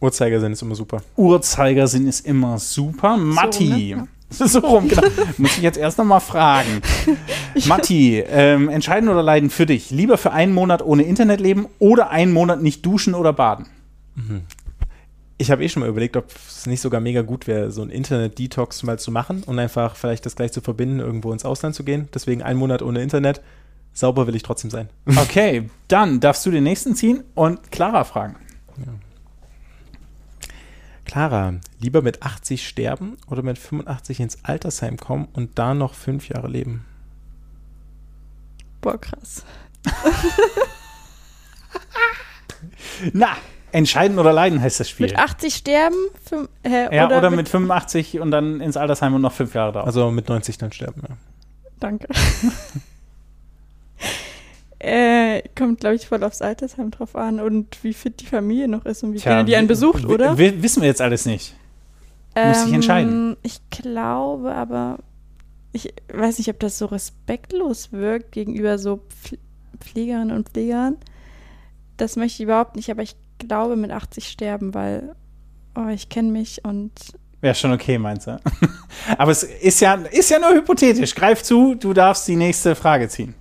Speaker 2: Uhrzeigersinn ist immer super.
Speaker 1: Uhrzeigersinn ist immer super. Matti.
Speaker 3: ne?
Speaker 1: So rum, genau. Muss ich jetzt erst noch mal fragen. Matti, ähm, entscheiden oder leiden für dich? Lieber für einen Monat ohne Internet leben oder einen Monat nicht duschen oder baden?
Speaker 2: Ich habe eh schon mal überlegt, ob es nicht sogar mega gut wäre, so ein Internet-Detox mal zu machen und einfach vielleicht das gleich zu verbinden, irgendwo ins Ausland zu gehen. Deswegen einen Monat ohne Internet. Sauber will ich trotzdem sein.
Speaker 1: Okay, dann darfst du den nächsten ziehen und Clara fragen.
Speaker 2: Clara, lieber mit 80 sterben oder mit 85 ins Altersheim kommen und da noch fünf Jahre leben?
Speaker 3: Boah, krass.
Speaker 1: Na, entscheiden oder leiden heißt das Spiel.
Speaker 3: Mit 80 sterben? Fünf, hä,
Speaker 1: ja, oder,
Speaker 3: oder,
Speaker 1: mit, 85 und dann ins Altersheim und noch fünf Jahre drauf.
Speaker 2: Also mit 90 dann sterben, ja.
Speaker 3: Danke. äh, kommt, glaube ich, voll aufs Altersheim drauf an und wie fit die Familie noch ist und wie
Speaker 1: Tja,
Speaker 3: gerne die einen besucht, oder?
Speaker 1: wi- Wissen wir jetzt alles nicht. muss sich entscheiden.
Speaker 3: Ähm, Ich glaube aber, ich weiß nicht, ob das so respektlos wirkt gegenüber so Pfl- Pflegerinnen und Pflegern. Das möchte ich überhaupt nicht, aber ich glaube mit 80 sterben, weil oh, ich kenne mich und
Speaker 1: Wäre schon okay, meinst du? Aber es ist ja, ist ja nur hypothetisch. Greif zu, du darfst die nächste Frage ziehen.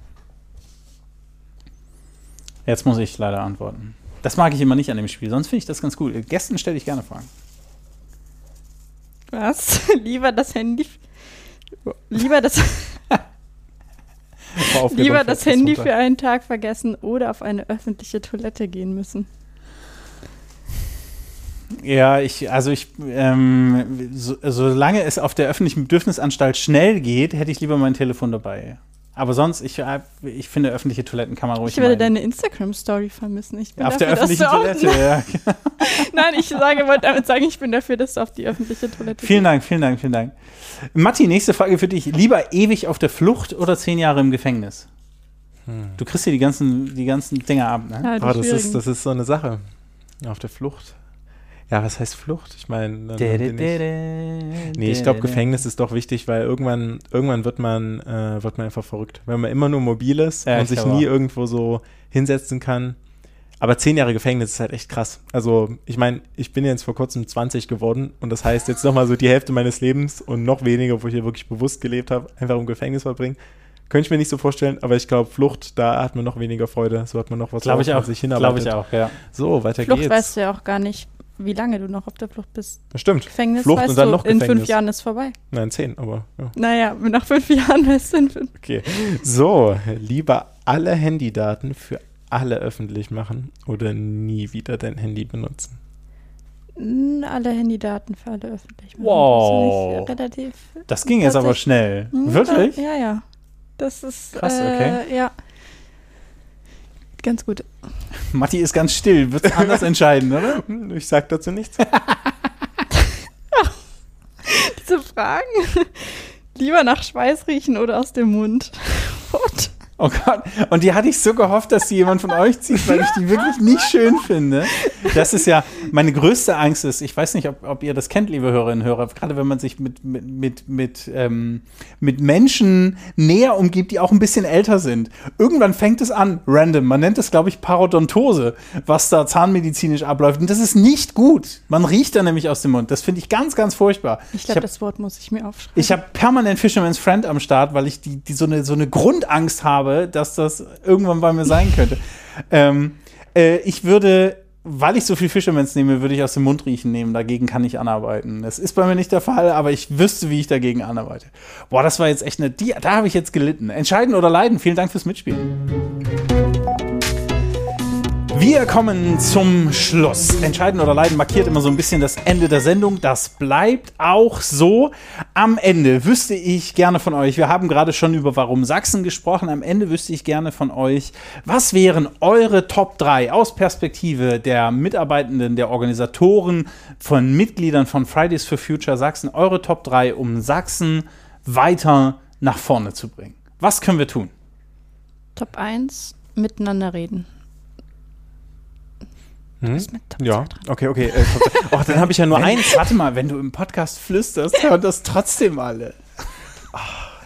Speaker 1: Jetzt muss ich leider antworten. Das mag ich immer nicht an dem Spiel, sonst finde ich das ganz cool. Gästen stelle ich gerne Fragen.
Speaker 3: was? lieber das Handy. Lieber das, lieber das Handy
Speaker 2: runter.
Speaker 3: für einen Tag vergessen oder auf eine öffentliche Toilette gehen müssen.
Speaker 1: Ja, ich, also ich, ähm, so, solange es auf der öffentlichen Bedürfnisanstalt schnell geht, hätte ich lieber mein Telefon dabei. Aber sonst, ich, äh, ich finde, öffentliche Toiletten kann man ruhig
Speaker 3: Ich werde
Speaker 1: meiden.
Speaker 3: deine Instagram-Story vermissen. Ich bin
Speaker 1: Auf der
Speaker 3: dafür, dass
Speaker 1: öffentlichen Toilette, ja.
Speaker 3: Nein, ich sage, wollte damit sagen, ich bin dafür, dass du auf die öffentliche Toilette
Speaker 1: Vielen Dank, vielen Dank, vielen Dank. Matti, nächste Frage für dich. Lieber ewig auf der Flucht oder zehn Jahre im Gefängnis? Du kriegst hier die ganzen, die ganzen Dinger ab, ne?
Speaker 3: Ja, die
Speaker 2: Aber das ist, das ist so eine Sache. Auf der Flucht. Ja, was heißt Flucht? Ich meine, dann bin ich- Nee, ich glaube, Gefängnis ist doch wichtig, weil irgendwann, irgendwann wird man, äh, wird man einfach verrückt. Wenn man immer nur mobil ist
Speaker 1: Ja,
Speaker 2: und
Speaker 1: ich
Speaker 2: sich
Speaker 1: glaube
Speaker 2: nie
Speaker 1: auch.
Speaker 2: irgendwo so hinsetzen kann. Aber zehn Jahre Gefängnis ist halt echt krass. Also, ich meine, ich bin jetzt vor kurzem 20 geworden und das heißt jetzt nochmal so die Hälfte meines Lebens und noch weniger, wo ich hier wirklich bewusst gelebt habe, einfach im Gefängnis verbringen. Könnte ich mir nicht so vorstellen, aber ich glaube, Flucht, da hat man noch weniger Freude. So hat man noch was,
Speaker 1: Glaube ich auch.
Speaker 2: sich
Speaker 1: Glaube
Speaker 2: hinarbeitet.
Speaker 1: ich auch, ja.
Speaker 2: So, weiter
Speaker 3: Flucht
Speaker 2: geht's.
Speaker 3: weißt du ja auch gar nicht, wie lange du noch auf der Flucht bist.
Speaker 2: Stimmt.
Speaker 3: Gefängnis,
Speaker 2: Flucht
Speaker 3: weißt
Speaker 2: und dann
Speaker 3: du,
Speaker 2: noch
Speaker 3: in
Speaker 2: Gefängnis.
Speaker 3: fünf Jahren ist vorbei.
Speaker 2: Nein, zehn, aber ja.
Speaker 3: Naja, nach fünf Jahren weißt du in fünf.
Speaker 2: Okay. So, lieber alle Handydaten für alle öffentlich machen oder nie wieder dein Handy benutzen.
Speaker 3: Alle Handydaten für alle öffentlich. machen.
Speaker 1: Wow.
Speaker 3: Das ist relativ.
Speaker 1: Das ging jetzt aber schnell.
Speaker 3: Hm,
Speaker 1: Wirklich?
Speaker 3: Ja, ja. Das ist.
Speaker 1: Krass,
Speaker 3: äh,
Speaker 1: okay.
Speaker 3: Ja. Ganz gut.
Speaker 1: Matti ist ganz still. Wird anders entscheiden, oder?
Speaker 2: Ich sag dazu nichts.
Speaker 3: Diese Fragen. Lieber nach Schweiß riechen oder aus dem Mund. What?
Speaker 1: Oh Gott. Und die hatte ich so gehofft, dass die jemand von euch zieht, weil ich die wirklich nicht schön finde. Das ist ja, meine größte Angst ist, ich weiß nicht, ob, ob ihr das kennt, liebe Hörerinnen und Hörer, gerade wenn man sich mit, mit, mit, mit, ähm, mit Menschen näher umgibt, die auch ein bisschen älter sind. Irgendwann fängt es an, random. Man nennt es, glaube ich, Parodontose, was da zahnmedizinisch abläuft. Und das ist nicht gut. Man riecht da nämlich aus dem Mund. Das finde ich ganz, ganz furchtbar.
Speaker 3: Ich glaube, das Wort muss ich mir aufschreiben.
Speaker 1: ich habe permanent Fisherman's Friend am Start, weil ich die, die so, eine, so eine Grundangst habe, dass das irgendwann bei mir sein könnte. ähm, äh, ich würde, weil ich so viel Fisherman's nehme, würde ich aus dem Mund riechen nehmen. Dagegen kann ich anarbeiten. Das ist bei mir nicht der Fall, aber ich wüsste, wie ich dagegen anarbeite. Boah, das war jetzt echt eine, die, da habe ich jetzt gelitten. Entscheiden oder leiden. Vielen Dank fürs Mitspielen. Wir kommen zum Schluss. Entscheiden oder leiden markiert immer so ein bisschen das Ende der Sendung. Das bleibt auch so. Am Ende wüsste ich gerne von euch, wir haben gerade schon über Warum Sachsen gesprochen, am Ende wüsste ich gerne von euch, was wären eure Top 3 aus Perspektive der Mitarbeitenden, der Organisatoren, von Mitgliedern von Fridays for Future Sachsen, eure Top 3, um Sachsen weiter nach vorne zu bringen. Was können wir tun?
Speaker 3: Top 1, miteinander reden.
Speaker 2: Hm?
Speaker 3: Ist mit Top
Speaker 2: Ja, okay, okay. Äh, oh, dann habe ich ja nur
Speaker 1: Wenn-
Speaker 2: eins.
Speaker 1: Warte mal, wenn du im Podcast flüsterst, hören das trotzdem alle.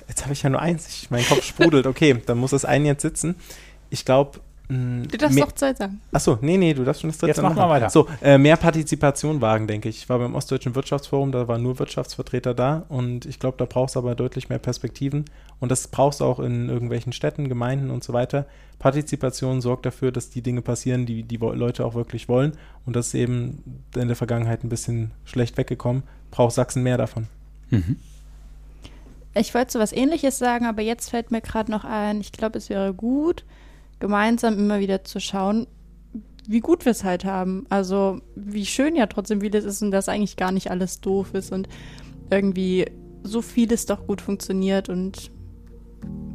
Speaker 2: Jetzt habe ich ja nur eins. Ich, mein Kopf sprudelt. Okay, dann muss das eine jetzt sitzen. Ich glaube.
Speaker 3: Du darfst doch zwei sagen.
Speaker 2: Achso, nee, nee, du darfst schon das dritte
Speaker 1: Jetzt mach mal
Speaker 2: machen.
Speaker 1: weiter.
Speaker 2: So, äh, mehr Partizipation wagen, denke ich. Ich war beim Ostdeutschen Wirtschaftsforum, da waren nur Wirtschaftsvertreter da und ich glaube, da brauchst du aber deutlich mehr Perspektiven und das brauchst du auch in irgendwelchen Städten, Gemeinden und so weiter. Partizipation sorgt dafür, dass die Dinge passieren, die die Leute auch wirklich wollen und das ist eben in der Vergangenheit ein bisschen schlecht weggekommen. Braucht Sachsen mehr davon.
Speaker 3: Ich wollte so was ähnliches sagen, aber jetzt fällt mir gerade noch ein, ich glaube, es wäre gut, gemeinsam immer wieder zu schauen, wie gut wir es halt haben. Also wie schön ja trotzdem vieles ist und dass eigentlich gar nicht alles doof ist und irgendwie so vieles doch gut funktioniert und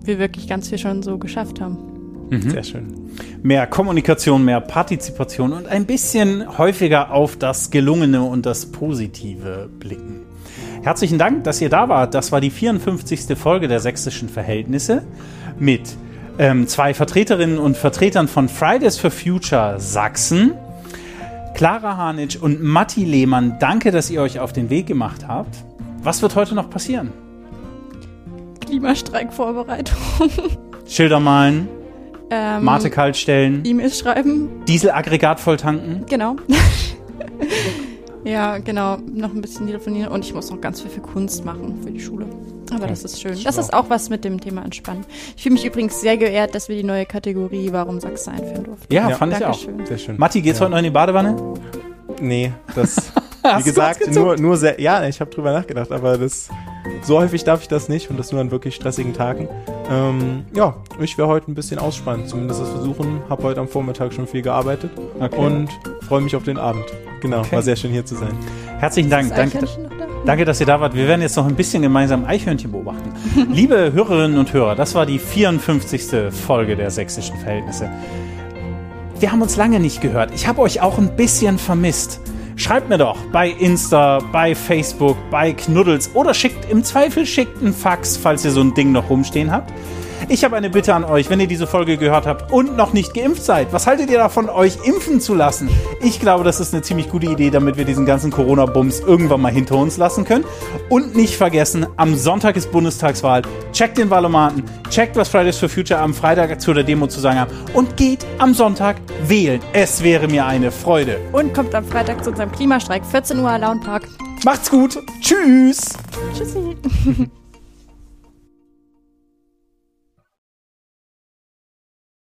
Speaker 3: wir wirklich ganz viel schon so geschafft haben.
Speaker 2: Sehr schön.
Speaker 1: Mehr Kommunikation, mehr Partizipation und ein bisschen häufiger auf das Gelungene und das Positive blicken. Herzlichen Dank, dass ihr da wart. Das war die 54. Folge der sächsischen Verhältnisse mit ähm, zwei Vertreterinnen und Vertretern von Fridays for Future Sachsen. Clara Hanitsch und Matti Lehmann, danke, dass ihr euch auf den Weg gemacht habt. Was wird heute noch passieren?
Speaker 3: Klimastreikvorbereitung.
Speaker 1: Schilder malen,
Speaker 3: Ähm,
Speaker 1: Mate kalt stellen,
Speaker 3: E-Mails schreiben,
Speaker 1: Dieselaggregat voll tanken.
Speaker 3: genau. ja, genau. Noch ein bisschen telefonieren und ich muss noch ganz viel für Kunst machen für die Schule. Aber das ist schön. Das ist auch was mit dem Thema Entspannen. Ich fühle mich übrigens sehr geehrt, dass wir die neue Kategorie Warum Sachsen einführen durften.
Speaker 1: Ja,
Speaker 2: Ja,
Speaker 1: fand ich auch.
Speaker 3: Dankeschön.
Speaker 2: Sehr schön.
Speaker 1: Matti, geht's heute noch in die Badewanne?
Speaker 2: Nee, das, wie gesagt, nur, nur sehr, ja, ich habe drüber nachgedacht, aber das, so häufig darf ich das nicht und das nur an wirklich stressigen Tagen. Ähm, ja, ich werde heute ein bisschen ausspannen, zumindest das versuchen, habe heute am Vormittag schon viel gearbeitet
Speaker 1: Okay.
Speaker 2: und freue mich auf den Abend. Genau,
Speaker 1: Okay.
Speaker 2: war sehr schön hier zu sein.
Speaker 1: Herzlichen Dank. Danke, danke, dass ihr da wart. Wir werden jetzt noch ein bisschen gemeinsam Eichhörnchen beobachten. Liebe Hörerinnen und Hörer, das war die 54. Folge der sächsischen Verhältnisse. Wir haben uns lange nicht gehört. Ich habe euch auch ein bisschen vermisst. Schreibt mir doch bei Insta, bei Facebook, bei Knuddels oder schickt im Zweifel schickt einen Fax, falls ihr so ein Ding noch rumstehen habt. Ich habe eine Bitte an euch, wenn ihr diese Folge gehört habt und noch nicht geimpft seid. Was haltet ihr davon, euch impfen zu lassen? Ich glaube, das ist eine ziemlich gute Idee, damit wir diesen ganzen Corona-Bums irgendwann mal hinter uns lassen können. Und nicht vergessen, am Sonntag ist Bundestagswahl. Checkt den Valomaten, checkt, was Fridays for Future am Freitag zu der Demo zu sagen haben und geht am Sonntag wählen. Es wäre mir eine Freude.
Speaker 3: Und kommt am Freitag zu unserem Klimastreik, 14 Uhr Launpark.
Speaker 1: Macht's gut. Tschüss.
Speaker 3: Tschüssi.